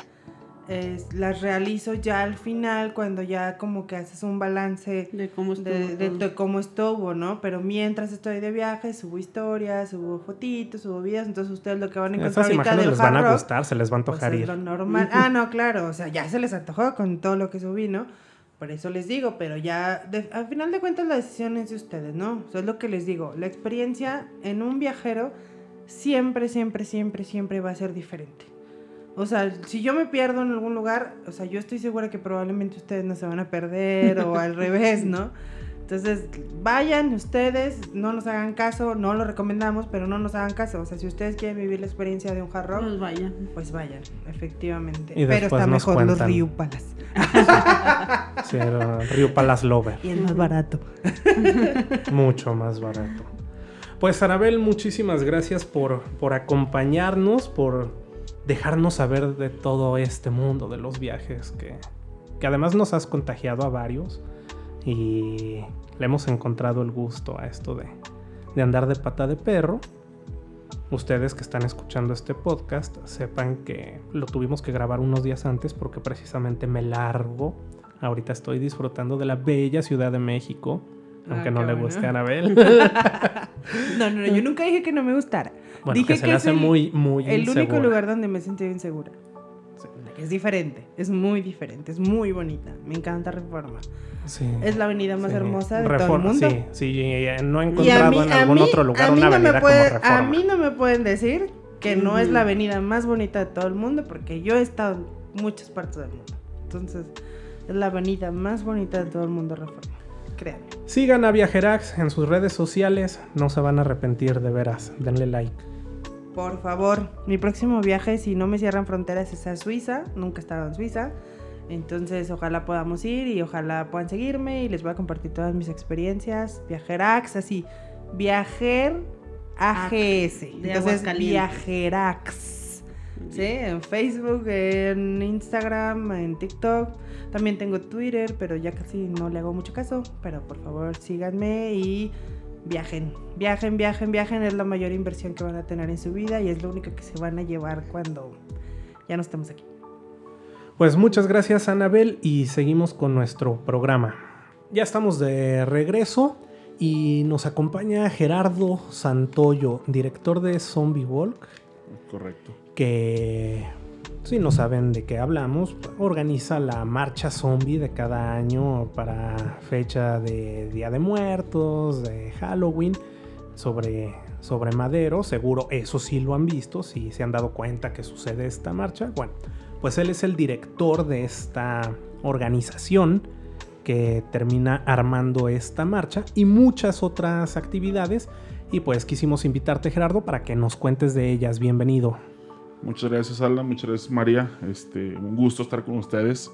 eh, las realizo ya al final, cuando ya como que haces un balance De cómo estuvo de, de- de cómo estuvo, ¿no? Pero mientras estoy de viaje, subo historias, subo fotitos, subo videos, entonces ustedes lo que van a encontrar Esas ahorita imágenes del les van a gustar, se les va a pues antojar es ir. lo normal. Ah, no, claro, o sea, ya se les antojó con todo lo que subí, ¿no? Por eso les digo, pero ya, de- al final de cuentas la decisión es de ustedes, ¿no? Eso es lo que les digo, la experiencia en un viajero siempre, siempre, siempre, siempre va a ser diferente. O sea, si yo me pierdo en algún lugar, o sea, yo estoy segura que probablemente ustedes no se van a perder o al revés, ¿no? Entonces, vayan ustedes, no nos hagan caso, no lo recomendamos, pero no nos hagan caso. O sea, si ustedes quieren vivir la experiencia de un hard rock, Pues vaya. pues vayan, efectivamente. Y pero está nos mejor los cuentan. Ryu Palace. Sí, Palace Lover. Y es más barato. Mucho más barato. Pues Arabel, muchísimas gracias por, por acompañarnos, por dejarnos saber de todo este mundo de los viajes, que, que además nos has contagiado a varios y le hemos encontrado el gusto a esto de, de andar de pata de perro. ustedes que están escuchando este podcast sepan que lo tuvimos que grabar unos días antes porque precisamente me largo. Ahorita estoy disfrutando de la bella Ciudad de México, aunque Ah, no le bueno. guste a Anabel. No, no, no, yo nunca dije que no me gustara. Bueno, dije que se le es hace el- muy, muy El único lugar donde me sentí insegura. Es diferente, es muy diferente, es muy bonita. Me encanta Reforma. Sí. Es la avenida más Sí. hermosa de todo el mundo. Sí, sí, no he encontrado mí, en algún mí- otro lugar una no avenida puede- como Reforma. A mí no me pueden decir que no es la avenida más bonita de todo el mundo porque yo he estado en muchas partes del mundo. Entonces, es la avenida más bonita de todo el mundo, Reforma. Créanme. Sigan a Viajerax en sus redes sociales, no se van a arrepentir de veras. Denle like. Por favor, mi próximo viaje, si no me cierran fronteras, es a Suiza. Nunca he estado en Suiza. Entonces, ojalá podamos ir y ojalá puedan seguirme y les voy a compartir todas mis experiencias. Viajerax, así. Viajer AGS. de Entonces. Viajerax. ¿Sí? En Facebook, en Instagram, en TikTok. También tengo Twitter, pero ya casi no le hago mucho caso. Pero por favor, síganme y viajen. Viajen, viajen, viajen. Es la mayor inversión que van a tener en su vida y es lo único que se van a llevar cuando ya no estemos aquí. Pues muchas gracias Anabel y seguimos con nuestro programa. Ya estamos de regreso y nos acompaña Gerardo Santoyo, director de Zombie Walk, Correcto. que si no saben de qué hablamos, organiza la marcha zombie de cada año para fecha de Día de Muertos, de Halloween, sobre, sobre Madero. Seguro eso sí lo han visto, si se han dado cuenta que sucede esta marcha. Bueno, pues él es el director de esta organización que termina armando esta marcha y muchas otras actividades. Y pues quisimos invitarte Gerardo para que nos cuentes de ellas. Bienvenido. Muchas gracias, Alan. Muchas gracias, María. Este, un gusto estar con ustedes,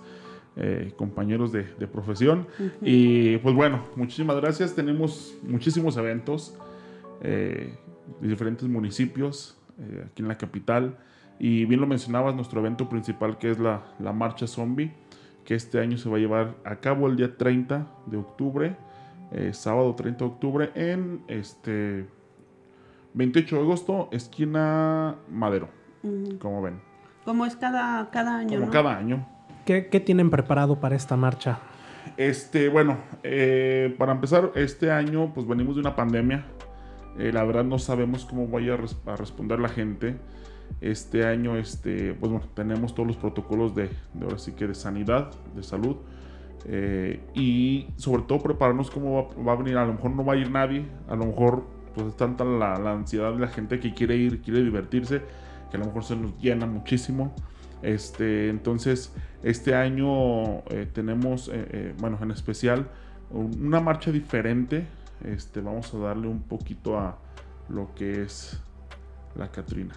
eh, compañeros de, de profesión. Y pues bueno, muchísimas gracias. Tenemos muchísimos eventos eh, de diferentes municipios eh, aquí en la capital. Y bien lo mencionabas, nuestro evento principal que es la, la Marcha Zombie, que este año se va a llevar a cabo el día 30 de octubre, eh, sábado 30 de octubre, en este 28 de agosto, esquina Madero, Como ven. Como es cada, cada año, Como ¿no? cada año. ¿Qué, qué tienen preparado para esta marcha? Este, bueno, eh, para empezar, este año pues venimos de una pandemia. Eh, la verdad no sabemos cómo vaya a, res- a responder la gente. Este año, este, pues bueno, tenemos todos los protocolos de, de ahora sí que de sanidad, de salud. eh, y sobre todo prepararnos cómo va, va a venir. A lo mejor no va a ir nadie. A lo mejor pues es tanta la, la ansiedad de la gente que quiere ir, quiere divertirse, que a lo mejor se nos llena muchísimo. Este, entonces, este año eh, tenemos, eh, eh, bueno, en especial, un- una marcha diferente. Este, vamos a darle un poquito a lo que es la Catrina.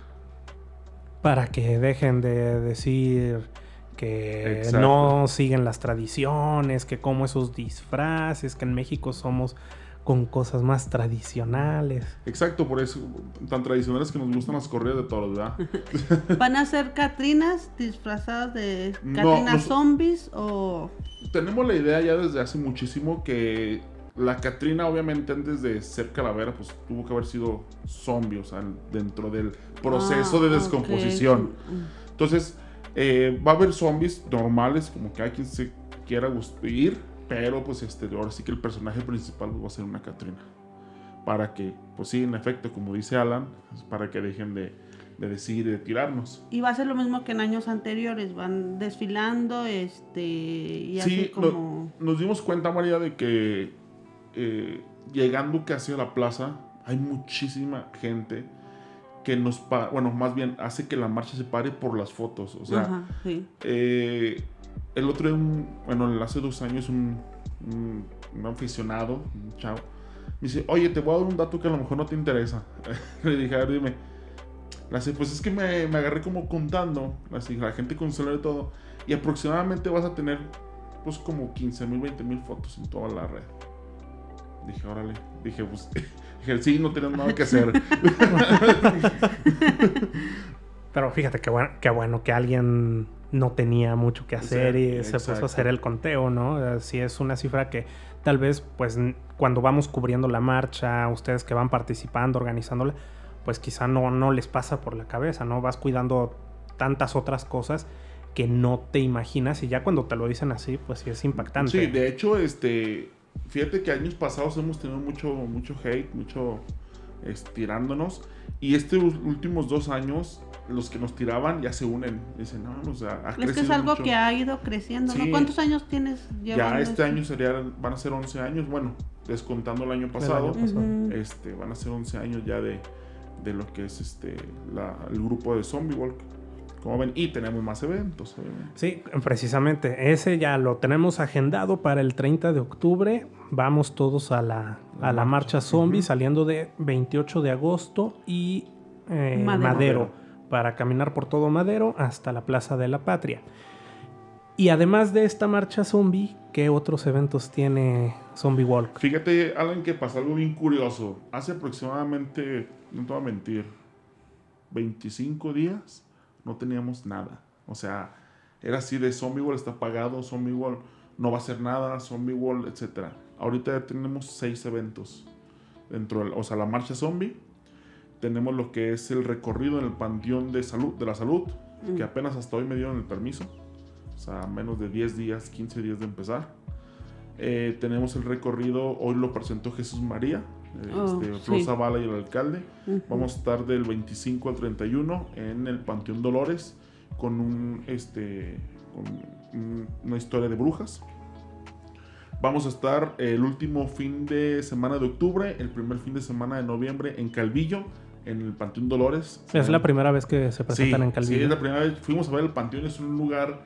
Para que dejen de decir que Exacto. no siguen las tradiciones, que como esos disfraces, que en México somos con cosas más tradicionales. Exacto, por eso, tan tradicionales que nos gustan las corridas de toros, ¿verdad? ¿Van a ser Catrinas disfrazadas de No, Catrinas nos- zombies o...? Tenemos la idea ya desde hace muchísimo que la Catrina, obviamente, antes de ser calavera, pues tuvo que haber sido zombie, o sea, dentro del proceso Ah, de ok, descomposición. Entonces, eh, va a haber zombies normales, como que hay quien se quiera ir, pero pues este, ahora sí que el personaje principal va a ser una Catrina. Para que, pues sí, en efecto, como dice Alan, para que dejen de, de decir y de tirarnos. Y va a ser lo mismo que en años anteriores, van desfilando, este, y Sí, así no- como... nos dimos cuenta, María, de que eh, llegando casi a la plaza, hay muchísima gente que nos, pa- bueno, más bien hace que la marcha se pare por las fotos. O sea, Ajá, sí. Eh, el otro día, un- bueno, hace dos años, un, un- un aficionado, un chavo, me dice, oye, te voy a dar un dato que a lo mejor no te interesa. Le dije, a ver, dime. Le hace, pues es que me, me agarré como contando, así, la gente con celular y todo, y aproximadamente vas a tener, pues, como 15 mil, 20 mil fotos en toda la red. Dije, órale. Dije, pues, dije, sí, no tenemos nada que hacer. Pero fíjate qué bueno, qué bueno que alguien no tenía mucho que hacer y se puso a hacer el conteo, ¿no? Si es una cifra que tal vez, pues, cuando vamos cubriendo la marcha, ustedes que van participando, organizándola, pues quizá no, no les pasa por la cabeza, ¿no? Vas cuidando tantas otras cosas que no te imaginas y ya cuando te lo dicen así, pues sí es impactante. Sí, de hecho, este, fíjate que años pasados hemos tenido mucho, mucho hate, mucho estirándonos y estos últimos dos años los que nos tiraban ya se unen. Dicen, no, o sea, ha Es que es algo mucho. que ha ido creciendo, ¿no? Sí. ¿Cuántos años tienes Ya este esto? año sería, van a ser 11 años, bueno, descontando el año El pasado, año pasado. Ujú. este, van a ser 11 años ya de, de lo que es este la- el grupo de Zombie Walk. Como ven, y tenemos más eventos. obviamente. Sí, precisamente. Ese ya lo tenemos agendado para el 30 de octubre. Vamos todos a la, a la marcha zombie, saliendo de 28 de agosto y eh, Madero. Madero. para caminar por todo Madero hasta la Plaza de la Patria. Y además de esta marcha zombie, ¿qué otros eventos tiene Zombie Walk? Fíjate, Alan, que pasa algo bien curioso. Hace aproximadamente, no te voy a mentir, 25 días no teníamos nada. O sea, era así de Zombie World está pagado, Zombie World no va a hacer nada, Zombie World, etc. Ahorita ya tenemos seis eventos dentro del, o sea, la marcha zombie. Tenemos lo que es el recorrido en el Panteón de Salud, de la Salud, que apenas hasta hoy me dieron el permiso. O sea, menos de 10 días, 15 días de empezar. Eh, tenemos el recorrido, hoy lo presentó Jesús María, eh, Oh, este, sí. Flor Zavala y el alcalde. Ujú. Vamos a estar del 25 al 31 en el Panteón Dolores con un este con un- una historia de brujas. Vamos a estar el último fin de semana de octubre, el primer fin de semana de noviembre en Calvillo, en el Panteón Dolores. Es la primera vez que se presentan Sí, en Calvillo. Sí, es la primera vez. Fuimos a ver el Panteón, es un lugar,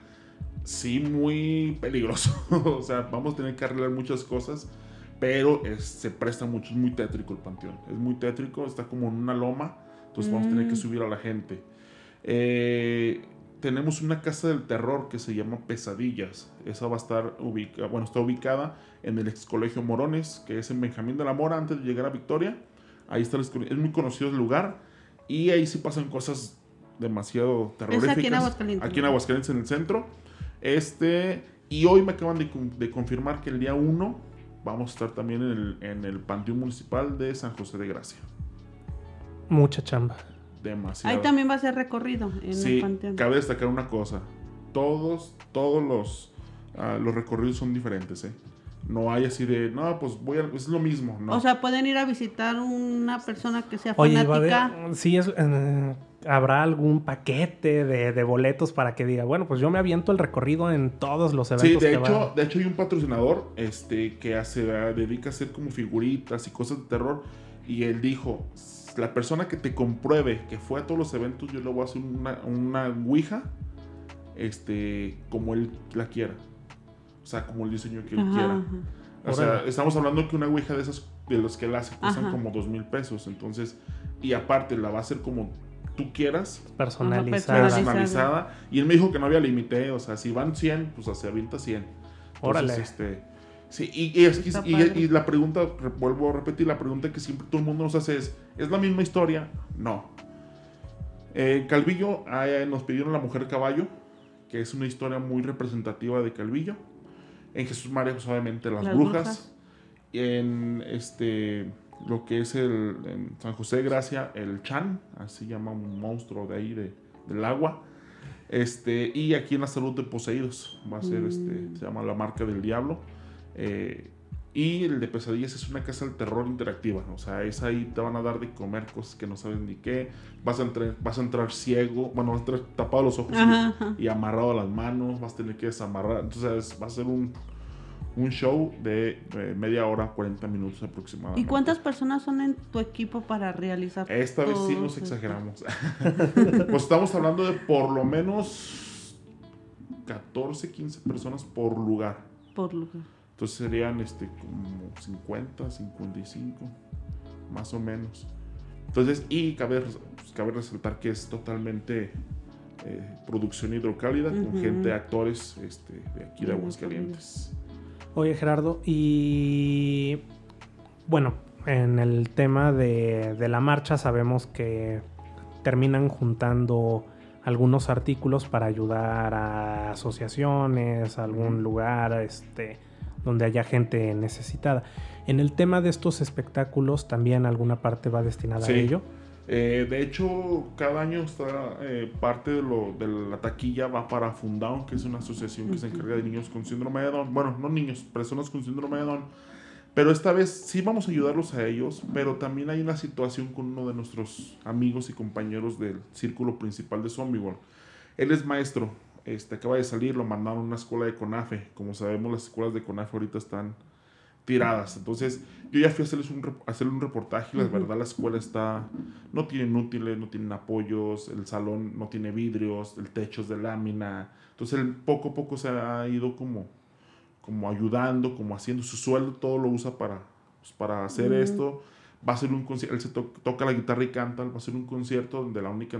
sí, muy peligroso. o sea, vamos a tener que arreglar muchas cosas, pero es- se presta mucho, es muy tétrico el Panteón. Es muy tétrico, está como en una loma, entonces vamos a tener que Mm. subir a la gente. Eh, tenemos una casa del terror que se llama Pesadillas. Esa va a estar ubicada, bueno, está ubicada en el ex colegio Morones, que es en Benjamín de la Mora, antes de llegar a Victoria. Ahí está el ex colegio- es muy conocido el lugar y ahí sí pasan cosas demasiado terroríficas. aquí en Aguascalientes, Aquí en. Aguascalientes, en el centro. Este, y hoy me acaban de, con- de confirmar que el día 1 vamos a estar también en el, en el Panteón Municipal de San José de Gracia. Mucha chamba. Demasiado. Ahí también va a ser recorrido en Sí, el panteón. cabe destacar una cosa. Todos, todos los, ah, los recorridos son diferentes, ¿eh? No hay así de, no, pues voy a, es lo mismo, ¿no? O sea, pueden ir a visitar una persona que sea Oye, va a fanática. haber, sí, es, eh, habrá algún paquete de, de boletos para que diga, bueno, pues yo me aviento el recorrido en todos los eventos Sí, de que hecho, de hecho hay un patrocinador este, que hace, ah, dedica a hacer como figuritas y cosas de terror. Y él dijo, la persona que te compruebe que fue a todos los eventos, yo le voy a hacer una, una ouija este, como él la quiera. O sea, como el diseño que él Ajá, quiera. ajá. O sea, estamos hablando que una ouija de esas, de los que él hace, cuestan Ajá. como dos mil pesos. Entonces, y aparte la va a hacer como tú quieras, personalizada. Personalizada. personalizada. Y él me dijo que no había límite, o sea, si van 100, pues se avienta 100. Entonces, Órale. este, sí, y, y es y- la pregunta, re- vuelvo a repetir, la pregunta que siempre todo el mundo nos hace es, ¿es la misma historia? No. En Calvillo ah, eh, nos pidieron La Mujer Caballo, que es una historia muy representativa de Calvillo. En Jesús María, pues obviamente las, Las brujas. brujas. En este lo que es el en San José de Gracia, el Chan, así llama un monstruo de ahí de, del agua. Este, y aquí en la salud de poseídos va a ser este, se llama la marca del diablo. Eh, y el de pesadillas es una casa del terror interactiva. O sea, es ahí te van a dar de comer cosas que no sabes ni qué. Vas a entrar, vas a entrar ciego, bueno, vas a entrar tapado los ojos y- Ajá, ajá. y amarrado a las manos, vas a tener que desamarrar. Entonces va a ser un, un show de eh, media hora, 40 minutos aproximadamente. ¿Y cuántas personas son en tu equipo para realizar? Esta vez sí nos exageramos. pues estamos hablando de por lo menos 14, 15 personas por lugar. Por lugar. Entonces serían este como 50, 55, más o menos. Entonces, y cabe, pues, cabe resaltar que es totalmente eh, producción hidrocálida con gente, actores este, de aquí de Aguascalientes. Oye, Gerardo, y bueno, en el tema de, de la marcha sabemos que terminan juntando algunos artículos para ayudar a asociaciones, a algún lugar este, donde haya gente necesitada. En el tema de estos espectáculos, ¿también alguna parte va destinada Sí. a ello? Eh, de hecho, cada año está eh, parte de, lo, de la taquilla va para Fundown, que es una asociación que se encarga de niños con síndrome de Down. Bueno, no niños, personas con síndrome de Down. Pero esta vez sí vamos a ayudarlos a ellos, pero también hay una situación con uno de nuestros amigos y compañeros del círculo principal de Zombie World. Él es maestro, este, acaba de salir, lo mandaron a una escuela de CONAFE. Como sabemos, las escuelas de CONAFE ahorita están tiradas. Entonces, yo ya fui a hacerles un, hacerle un reportaje y la verdad la escuela está, no tienen útiles, no tienen apoyos, el salón no tiene vidrios, el techo es de lámina. Entonces, él poco a poco se ha ido como, como ayudando, como haciendo su sueldo, todo lo usa para, pues, para hacer esto. Va a ser un concierto, él se toca la guitarra y canta, va a ser un concierto donde la única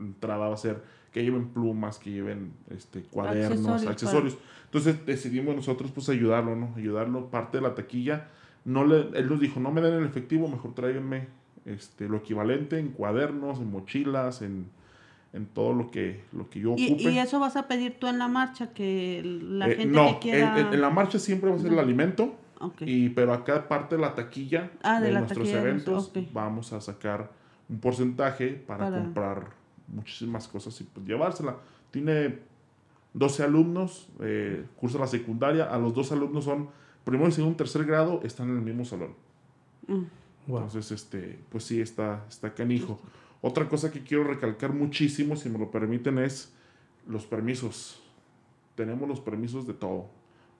entrada va a ser que lleven plumas, que lleven este, cuadernos, accesorios. Entonces decidimos nosotros pues ayudarlo, ¿no? Ayudarlo, parte de la taquilla. No le, él nos dijo, no me den el efectivo, mejor tráiganme este, lo equivalente en cuadernos, en mochilas, en, en todo lo que, lo que yo ocupe. ¿Y, eso vas a pedir tú en la marcha? Que la eh, gente que quiera... En, en, la marcha siempre va a ser el alimento. Y, pero acá parte de la taquilla ah, de, nuestros eventos vamos a sacar un porcentaje para, comprar muchísimas cosas y pues llevársela. Tiene 12 alumnos, eh, cursa la secundaria, a los dos alumnos son primero, segundo, tercer grado, están en el mismo salón. Mm. Entonces, este, pues sí, está, está canijo. Otra cosa que quiero recalcar muchísimo, si me lo permiten, es los permisos. Tenemos los permisos de todo.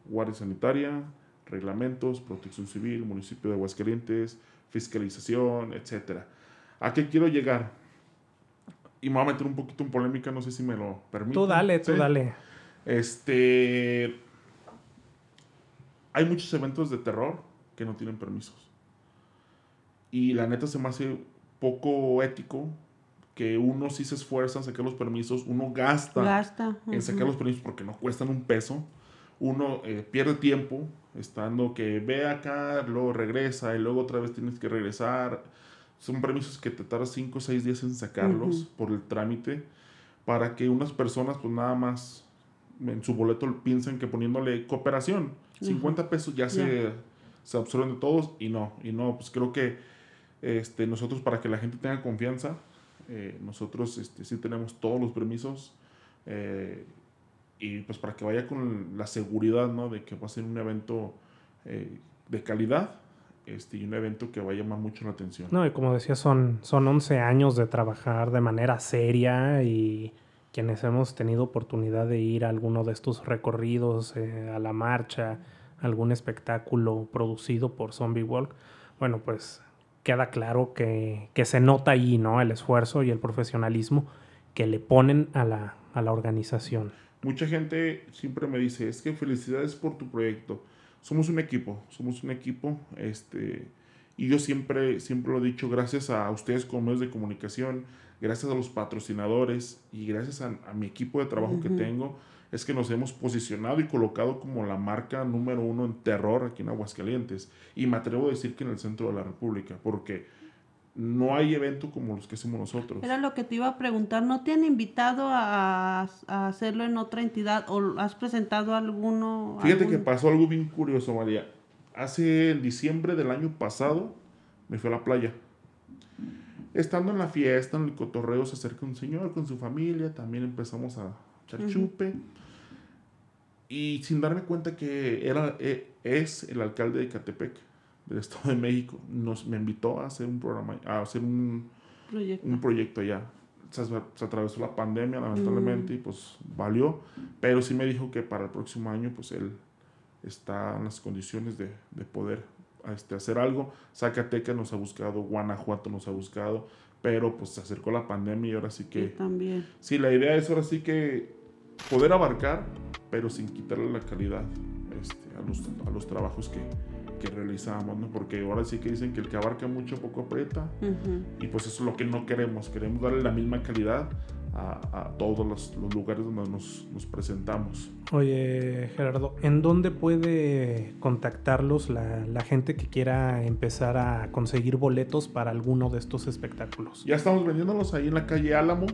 Guardia Sanitaria, reglamentos, protección civil, municipio de Aguascalientes, fiscalización, etc. ¿A qué quiero llegar? Y me voy a meter un poquito en polémica, no sé si me lo permite. Tú dale, tú dale. Este. Hay muchos eventos de terror que no tienen permisos. Y la neta se me hace poco ético que uno sí se esfuerza en sacar los permisos, uno gasta, en sacar los permisos porque no cuestan un peso, uno eh, pierde tiempo estando que ve acá, luego regresa y luego otra vez tienes que regresar. Son permisos que te tardas 5 o 6 días en sacarlos por el trámite para que unas personas pues nada más en su boleto piensen que poniéndole cooperación, 50 pesos ya se, se absorben de todos y no, y no, pues creo que este, nosotros para que la gente tenga confianza, eh, nosotros este, sí tenemos todos los permisos eh, y pues para que vaya con la seguridad ¿no? de que va a ser un evento eh, de calidad este, y un evento que va a llamar mucho la atención. No, y como decía, son, son 11 años de trabajar de manera seria y quienes hemos tenido oportunidad de ir a alguno de estos recorridos, eh, a la marcha, algún espectáculo producido por Zombie Walk, bueno, pues queda claro que, que, se nota ahí, ¿no? El esfuerzo y el profesionalismo que le ponen a la, a la organización. Mucha gente siempre me dice, es que felicidades por tu proyecto somos un equipo, somos un equipo, este, y yo siempre, siempre lo he dicho, gracias a ustedes como medios de comunicación, gracias a los patrocinadores y gracias a, mi equipo de trabajo que tengo, es que nos hemos posicionado y colocado como la marca número uno en terror aquí en Aguascalientes. Y me atrevo a decir que en el centro de la República, porque no hay evento como los que hacemos nosotros. Era lo que te iba a preguntar, ¿no te han invitado a, hacerlo en otra entidad o has presentado alguno? Fíjate que pasó algo bien curioso, María. Hace en diciembre del año pasado me fui a la playa. Estando en la fiesta, en el cotorreo, se acerca un señor con su familia, también empezamos a echar chupe. Y sin darme cuenta que era, e, es el alcalde de Catepec del Estado de México nos, me invitó a hacer un programa, a hacer un proyecto, un proyecto allá. Se, atravesó la pandemia, lamentablemente, y pues valió. Pero sí me dijo que para el próximo año, pues él está en las condiciones de, de poder este, hacer algo. Zacatecas nos ha buscado, Guanajuato nos ha buscado, pero pues se acercó la pandemia y ahora sí que... también. Sí, la idea es ahora sí que poder abarcar, pero sin quitarle la calidad este, a, los, a los trabajos que, que realizamos, ¿no? Porque ahora sí que dicen que el que abarca mucho poco aprieta y pues eso es lo que no queremos, queremos darle la misma calidad a, todos los, lugares donde nos, nos, presentamos. Oye Gerardo, ¿en dónde puede contactarlos la, la, gente que quiera empezar a conseguir boletos para alguno de estos espectáculos? Ya estamos vendiéndolos ahí en la calle Álamo,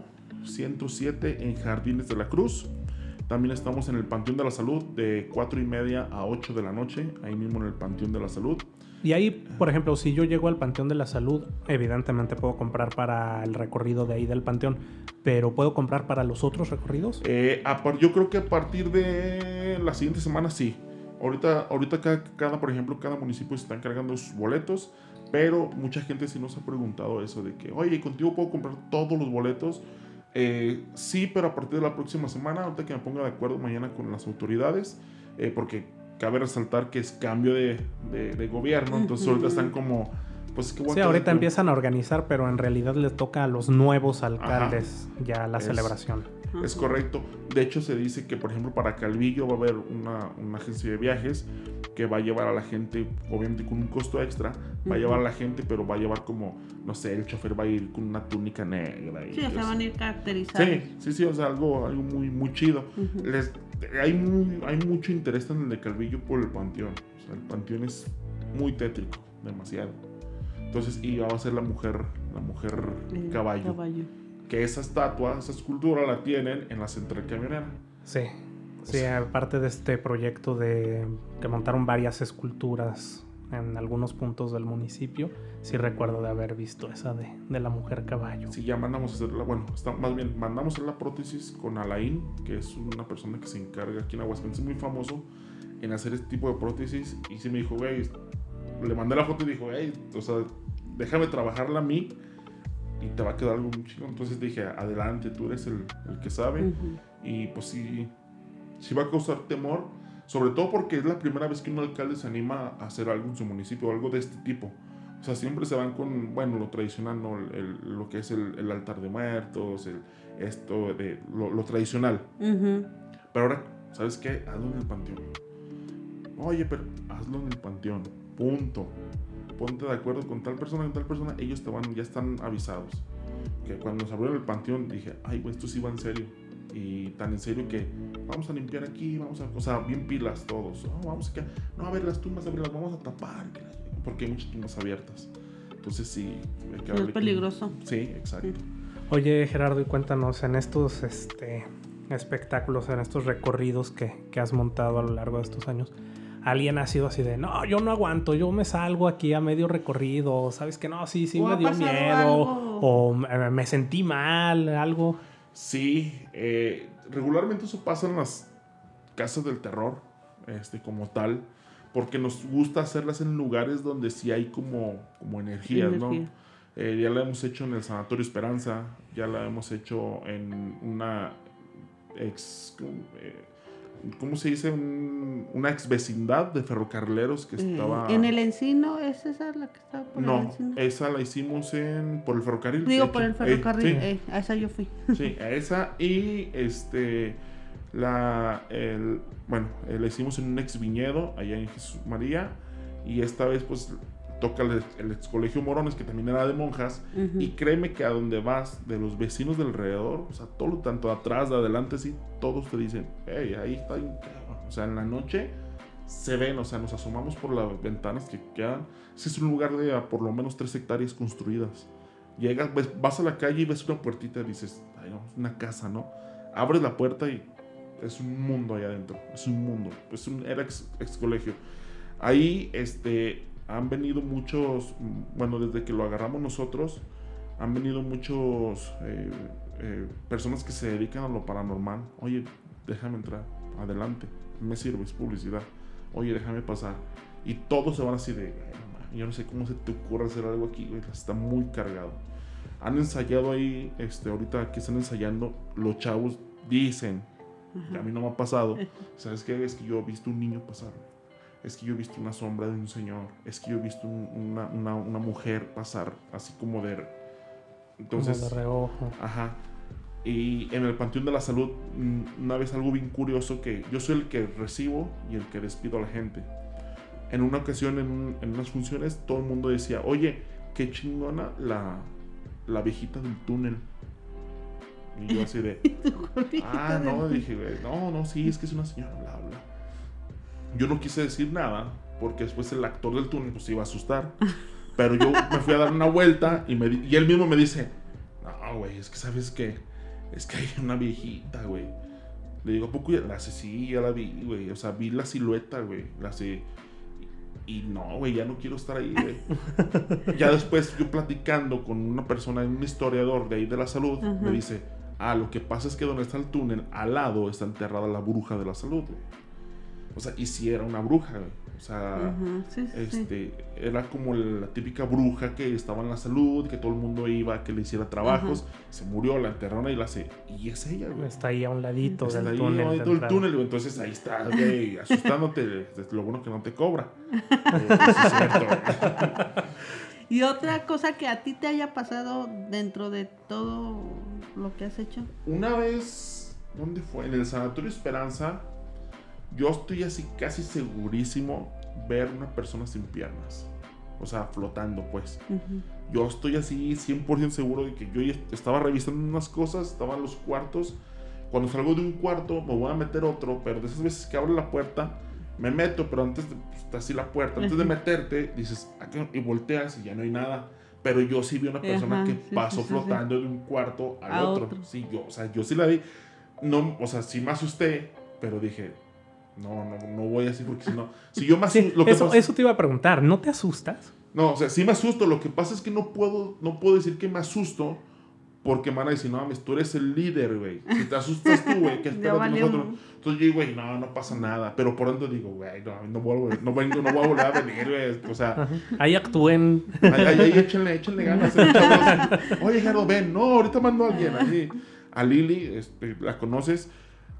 107 en Jardines de la Cruz. También estamos en el Panteón de la Salud de 4 y media a 8 de la noche, ahí mismo en el Panteón de la Salud. Y ahí, por ejemplo, si yo llego al Panteón de la Salud, evidentemente puedo comprar para el recorrido de ahí del Panteón, pero ¿puedo comprar para los otros recorridos? Eh, yo creo que a partir de la siguiente semana sí. Ahorita, ahorita cada, cada, por ejemplo, cada municipio se está encargando de sus boletos, pero mucha gente sí nos ha preguntado eso de que, oye, ¿contigo puedo comprar todos los boletos? Eh, sí, pero a partir de la próxima semana, ahorita que me ponga de acuerdo mañana con las autoridades, eh, porque cabe resaltar que es cambio de, de- de gobierno, entonces ahorita están como, pues que Sí, ahorita empiezan a organizar, pero en realidad les toca a los nuevos alcaldes ya la Es- celebración. Es correcto. De hecho, se dice que, por ejemplo, para Calvillo va a haber una, una agencia de viajes que va a llevar a la gente, obviamente con un costo extra, va a llevar a la gente, pero va a llevar como, no sé, el chofer va a ir con una túnica negra. Y Sí, o sea, van a ir caracterizados. Sí, sí, sí, o sea, algo, algo muy, muy chido. Les- hay, muy- hay mucho interés en el de Calvillo por el panteón. O sea, el panteón es muy tétrico, demasiado. Entonces, y va a ser la mujer, la mujer Eh, caballo. Que esa estatua, esa escultura la tienen en la central camionera. Sí. Sí, aparte de este proyecto de que montaron varias esculturas en algunos puntos del municipio, sí recuerdo de haber visto esa de, de la mujer caballo. Sí, ya mandamos a hacer la, bueno, está, más bien, mandamos a hacer la prótesis con Alain, que es una persona que se encarga aquí en Aguascalientes, es muy famoso en hacer este tipo de prótesis. Y sí me dijo, güey, le mandé la foto y dijo, hey, o sea, déjame trabajarla a mí y te va a quedar algo muy chido. Entonces dije, adelante, tú eres el, el que sabe. Ujú. Y pues sí, sí va a causar temor, sobre todo porque es la primera vez que un alcalde se anima a hacer algo en su municipio, algo de este tipo. O sea, siempre se van con, bueno, lo tradicional, ¿no? El- el- lo que es el, altar de muertos, el, esto, de, lo, lo tradicional. Pero ahora, ¿sabes qué? Hazlo en el panteón. Oye, pero hazlo en el panteón. Punto. Ponte de acuerdo con tal persona, con tal persona. Ellos te van, ya están avisados. Que cuando nos abrieron el panteón dije, ay, güey, esto sí va en serio. Y tan en serio que vamos a limpiar aquí, vamos a, o sea, bien pilas todos. Oh, vamos a, que- no, a ver las tumbas, a ver, las vamos a tapar. Porque hay muchas tumbas abiertas. Entonces sí. hay que Es peligroso. Sí, exacto. Oye, Gerardo, y cuéntanos en estos este, espectáculos, en estos recorridos que, que has montado a lo largo de estos años, ¿alguien ha sido así de, no, yo no aguanto, yo me salgo aquí a medio recorrido, sabes que no, sí, sí O me dio miedo, algo. o me, me sentí mal, algo? Sí, eh, regularmente eso pasa en las casas del terror, este, como tal, porque nos gusta hacerlas en lugares donde sí hay como, como energías, ¿no? Energía. Eh, ya la hemos hecho en el Sanatorio Esperanza, ya la hemos hecho en una ex... eh, ¿Cómo se dice? Un- una ex vecindad de ferrocarrileros que Eh, estaba... En el encino, ¿es esa la que está por el No, esa la hicimos en, por el ferrocarril. Digo, por el Eh, ferrocarril. sí. eh, a esa yo fui. Sí, a esa y este la el, bueno, la hicimos en un ex viñedo allá en Jesús María y esta vez pues toca el, el ex colegio Morones que también era de monjas Ujú. y créeme que a donde vas de los vecinos del alrededor, o sea, todo tanto atrás, de adelante, sí, todos te dicen, hey, ahí está, un cabrón". o sea, en la noche se ven, o sea, nos asomamos por las ventanas que quedan, ese es un lugar de a por lo menos tres hectáreas construidas. Llegas, ves- vas a la calle y ves una puertita y dices, ay, no, es una casa, ¿no? Abres la puerta y es un mundo ahí adentro, es un mundo, es un, era ex, ex colegio. Ahí, este, han venido muchos, bueno, desde que lo agarramos nosotros, han venido muchos eh, eh, personas que se dedican a lo paranormal. Oye, déjame entrar, adelante, me sirve, es publicidad. Oye, déjame pasar. Y todos se van así de, "Ay, no mames, yo no sé cómo se te ocurre hacer algo aquí, güey, está muy cargado. Han ensayado ahí, este, ahorita que están ensayando, los chavos dicen, que a mí no me ha pasado, ¿sabes qué? Es que yo he visto un niño pasar. Es que yo he visto una sombra de un señor. Es que yo he visto un- una, una- una mujer pasar, así como de... Entonces, Como de reojo. Ajá. Y en el Panteón de la Salud, mm, una vez algo bien curioso que yo soy el que recibo y el que despido a la gente. En una ocasión, en, en unas funciones, todo el mundo decía, oye, qué chingona la, la viejita del túnel. Y yo así de, ah, no, dije, no, no, sí, es que es una señora, bla, bla. Yo no quise decir nada porque después el actor del túnel pues se iba a asustar. Pero yo me fui a dar una vuelta y, me, y él mismo me dice, no, güey, es que sabes que es que hay una viejita, güey. Le digo, ¿a poco ya la? Sí, ya la vi, güey. O sea, vi la silueta, güey. La sé. Y no, güey, ya no quiero estar ahí, güey. ya después yo platicando con una persona, un historiador de ahí de la salud, me dice, ah, lo que pasa es que donde está el túnel, al lado está enterrada la bruja de la salud, güey. O sea, y si era una bruja, güey. O sea, sí. este, era como la típica bruja que estaba en la salud, que todo el mundo iba a que le hiciera trabajos. Se murió, la enterraron y la hace. Y es ella, güey. Está ahí a un ladito Está del ahí, túnel. ahí de todo el entrada. túnel, güey. Entonces ahí está, güey, asustándote. Lo bueno que no te cobra. Eh, es. Y otra cosa que a ti te haya pasado dentro de todo lo que has hecho. Una vez, ¿dónde fue? En el Sanatorio Esperanza, yo estoy así casi segurísimo ver una persona sin piernas. O sea, flotando, pues. Ujú. Yo estoy así 100% seguro de que yo estaba revisando unas cosas, estaba en los cuartos. Cuando salgo de un cuarto, me voy a meter otro, pero de esas veces que abro la puerta, me meto, pero antes de pues, está así la puerta, antes de Ujú. meterte, dices, "Acá", y volteas y ya no hay nada. Pero yo sí vi una persona Ajá, que sí, pasó sí, sí, sí. flotando de un cuarto al A otro. otro. Sí, yo, o sea, yo sí la vi. No, o sea, sí me asusté, pero dije, no, no, no voy así porque si no, si yo me Sí, lo que eso, pasa- eso te iba a preguntar. ¿No te asustas? no, o sea, sí me asusto. Lo que pasa es que no puedo, no puedo decir que me asusto porque me van a decir, no mames, tú eres el líder, güey. Si te asustas tú, güey, ¿qué Ya esperas de nosotros? Entonces yo digo, güey, no, no pasa nada. Pero por dentro digo, güey, no, no, vuelvo, no, vengo, no voy a volver a venir, güey. O sea, Ajá. Ahí actúen. ahí, ahí, ahí échenle, échenle ganas. eh. Oye, Gerardo, ven. No, ahorita mando a alguien. Ahí. A Lili, este, la conoces.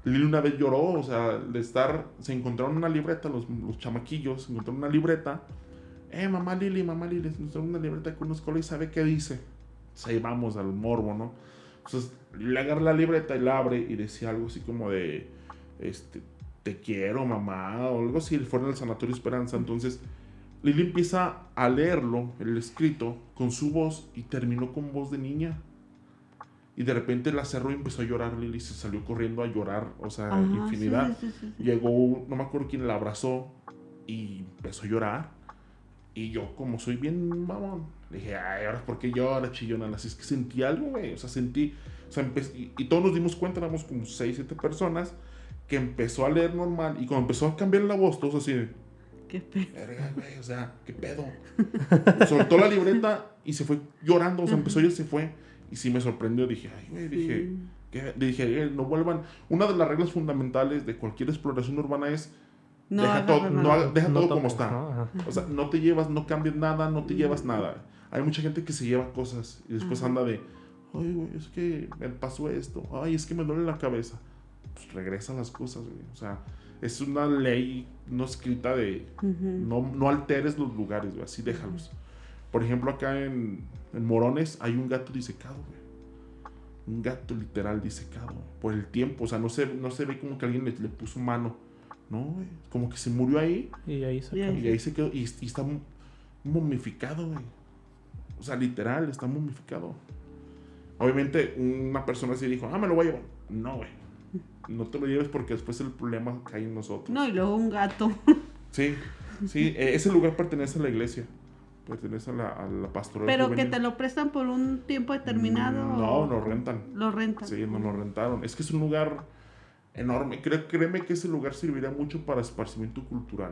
Lili una vez lloró, o sea, de estar, se encontraron una libreta, los, los chamaquillos, se encontraron una libreta. Eh, mamá Lili, mamá Lili, se encontraron una libreta con escuela y sabe qué dice. Pues ahí vamos al morbo, ¿no? Entonces, le agarra la libreta y la abre y decía algo así como de, este, te quiero, mamá, o algo así, fuera del Sanatorio Esperanza. Entonces, Lili empieza a leerlo, el escrito, con su voz y terminó con voz de niña. Y de repente la cerró y empezó a llorar. Lili se salió corriendo a llorar, o sea, Ajá, infinidad. sí, sí, sí. Llegó, no me acuerdo quién la abrazó y empezó a llorar. Y yo, como soy bien mamón, dije, ay, ahora por qué llora, chillona. Así es que sentí algo, güey. O sea, sentí. O sea, y, y todos nos dimos cuenta, éramos como 6, 7 personas, que empezó a leer normal. Y cuando empezó a cambiar la voz, todos así de, Qué pe- verga, güey, o sea, qué pedo. Soltó la libreta y se fue llorando, o sea, empezó y se fue. Y sí me sorprendió, dije, ay, güey, dije, Sí. que, dije, eh, no vuelvan. Una de las reglas fundamentales de cualquier exploración urbana es No deja, todo, no deja No todo como está. O sea, no te llevas, no cambias nada, no te llevas nada. Hay mucha gente que se lleva cosas y después Ajá. anda de, ay, güey, es que me pasó esto, ay, es que me duele la cabeza. Pues regresa las cosas, güey. O sea, es una ley no escrita de no, no alteres los lugares, güey, así déjalos. Por ejemplo, acá en, en Morones hay un gato disecado, güey. Un gato literal disecado por el tiempo. O sea, no se, no se ve como que alguien le, le puso mano. No, güey. Como que se murió ahí Y ahí se Y ahí- y ahí se quedó. Y, y está momificado, güey. O sea, literal, está momificado. Obviamente, una persona así dijo, ah, me lo voy a llevar. No, güey. No te lo lleves porque después el problema cae en nosotros. No, y luego un gato. Sí, sí, eh, ese lugar pertenece a la iglesia. Pertenece a la, a la pastoral. Pero que te lo prestan por un tiempo determinado. Mm, No, o- nos rentan. Lo rentan. Sí, nos lo rentaron. Es que es un lugar enorme. Creo, créeme que ese lugar serviría mucho para esparcimiento cultural.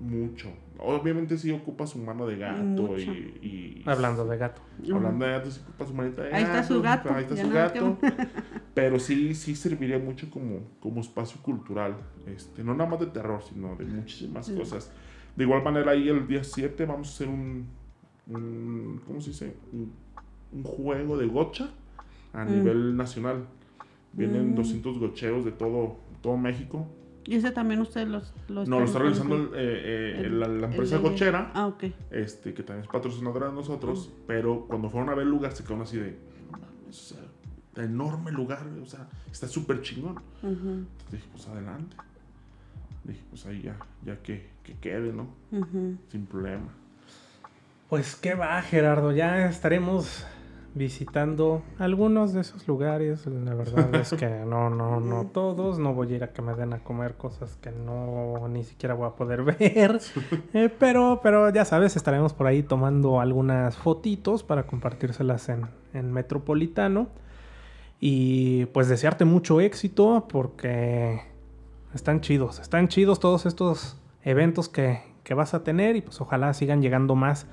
Mucho. Obviamente sí ocupa su mano de gato y, y- Hablando de gato. Hablando de gatos, sí ocupa su manita de Ahí está su gato, Ahí está su gato. Pero sí, sí serviría mucho como, como espacio cultural. Este, no nada más de terror, sino de muchísimas Sí. cosas. De igual manera, ahí el día 7 vamos a hacer un, un- ¿cómo se dice? Un, un juego de gocha a Mm. nivel nacional. Vienen Mm. 200 gocheos de todo, todo México. Y ese también usted los, los No, lo está realizando el, eh, eh, El- la, la el empresa de- gochera Ah, ok. este, que también es patrocinadora de nosotros, Mm. pero cuando fueron a ver el lugar se quedaron así de, o sea, enorme lugar, o sea, está súper chingón. Ujú, Entonces dije, pues adelante. Dije, pues ahí ya, ya que, que quede, ¿no? Sin problema. Pues qué va, Gerardo. Ya estaremos visitando algunos de esos lugares. La verdad es que no, no, no todos. No voy a ir a que me den a comer cosas que no ni siquiera voy a poder ver. Eh, pero, pero ya sabes, estaremos por ahí tomando algunas fotitos para compartírselas en, en Metropolitano. Y pues desearte mucho éxito porque están chidos. Están chidos todos estos eventos que, que vas a tener y pues ojalá sigan llegando más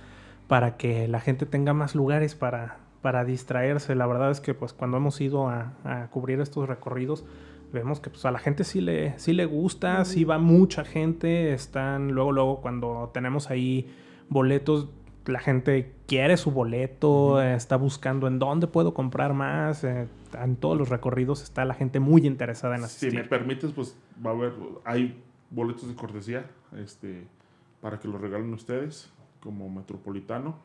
para que la gente tenga más lugares para, para distraerse. La verdad es que pues cuando hemos ido a, a cubrir estos recorridos vemos que pues a la gente sí le, sí le gusta, sí va mucha gente, están luego, luego cuando tenemos ahí boletos, la gente quiere su boleto, está buscando en dónde puedo comprar más, eh, en todos los recorridos está la gente muy interesada en asistir. Si me permites, pues va a haber, hay boletos de cortesía, este, para que los regalen ustedes como metropolitano.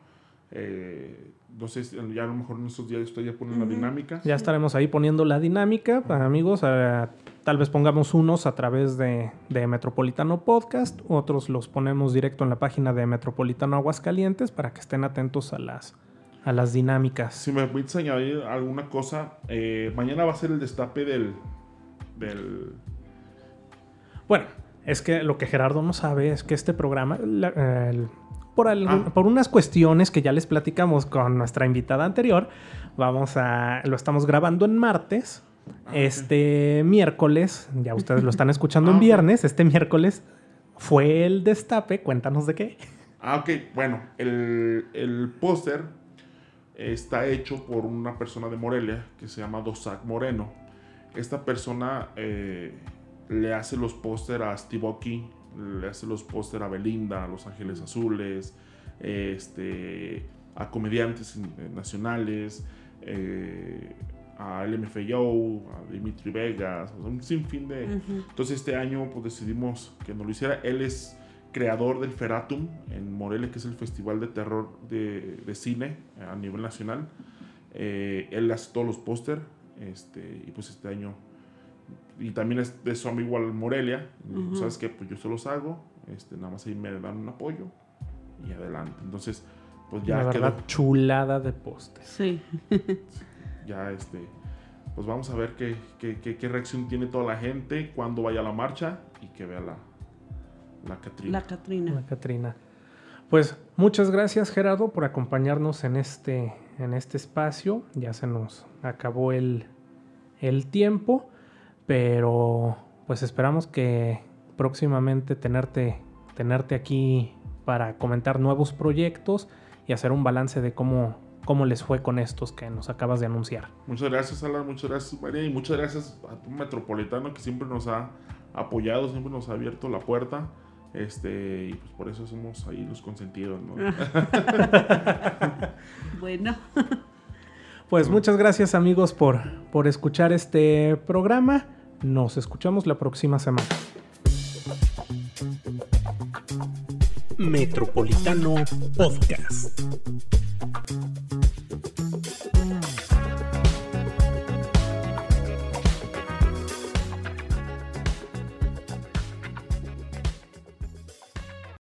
Eh, no sé, ya a lo mejor en estos días usted ya pone la dinámica. Ya estaremos ahí poniendo la dinámica, para amigos. eh, tal vez pongamos unos a través de, de Metropolitano Podcast, otros los ponemos directo en la página de Metropolitano Aguascalientes para que estén atentos a las, a las dinámicas. Si me permites añadir alguna cosa, eh, mañana va a ser el destape del, del Bueno, es que lo que Gerardo no sabe es que este programa, la- el- por, algún- Ah. por unas cuestiones que ya les platicamos con nuestra invitada anterior, vamos a, lo estamos grabando en martes. Ah, este miércoles, ya ustedes lo están escuchando Ah, en viernes, este miércoles fue el destape, cuéntanos de qué. Ah, ok. Bueno, el, el póster está hecho por una persona de Morelia que se llama Dosac Moreno. Esta persona eh, le hace los póster a Steve Aoki, le hace los póster a Belinda, a Los Ángeles Azules, este, a comediantes eh, nacionales, eh, a LMFAO, a Dimitri Vegas, o sea, un sinfín de... Entonces este año pues decidimos que nos lo hiciera. Él es creador del Feratum en Morelia, que es el festival de terror de, de cine a nivel nacional. Eh, él hace todos los póster este, y pues este año... Y también es de Zombie igual Morelia. Dijo, Ujú. ¿Sabes qué? Pues yo se los hago. Este, nada más ahí me dan un apoyo y adelante. Entonces, pues ya La verdad, quedó. chulada de postes. Sí. Ya este... Pues vamos a ver qué, qué, qué- qué reacción tiene toda la gente cuando vaya a la marcha y que vea la, la Catrina. La Catrina. La Catrina. Pues muchas gracias Gerardo por acompañarnos en este, en este espacio. Ya se nos acabó el, el tiempo, pero pues esperamos que próximamente tenerte, tenerte aquí para comentar nuevos proyectos y hacer un balance de cómo, cómo les fue con estos que nos acabas de anunciar. Muchas gracias, Alan. Muchas gracias, María. Y muchas gracias a tu metropolitano que siempre nos ha apoyado, siempre nos ha abierto la puerta. Este, y pues por eso somos ahí los consentidos, ¿no? Bueno. Pues muchas gracias amigos por, por escuchar este programa. Nos escuchamos la próxima semana. Metropolitano Podcast.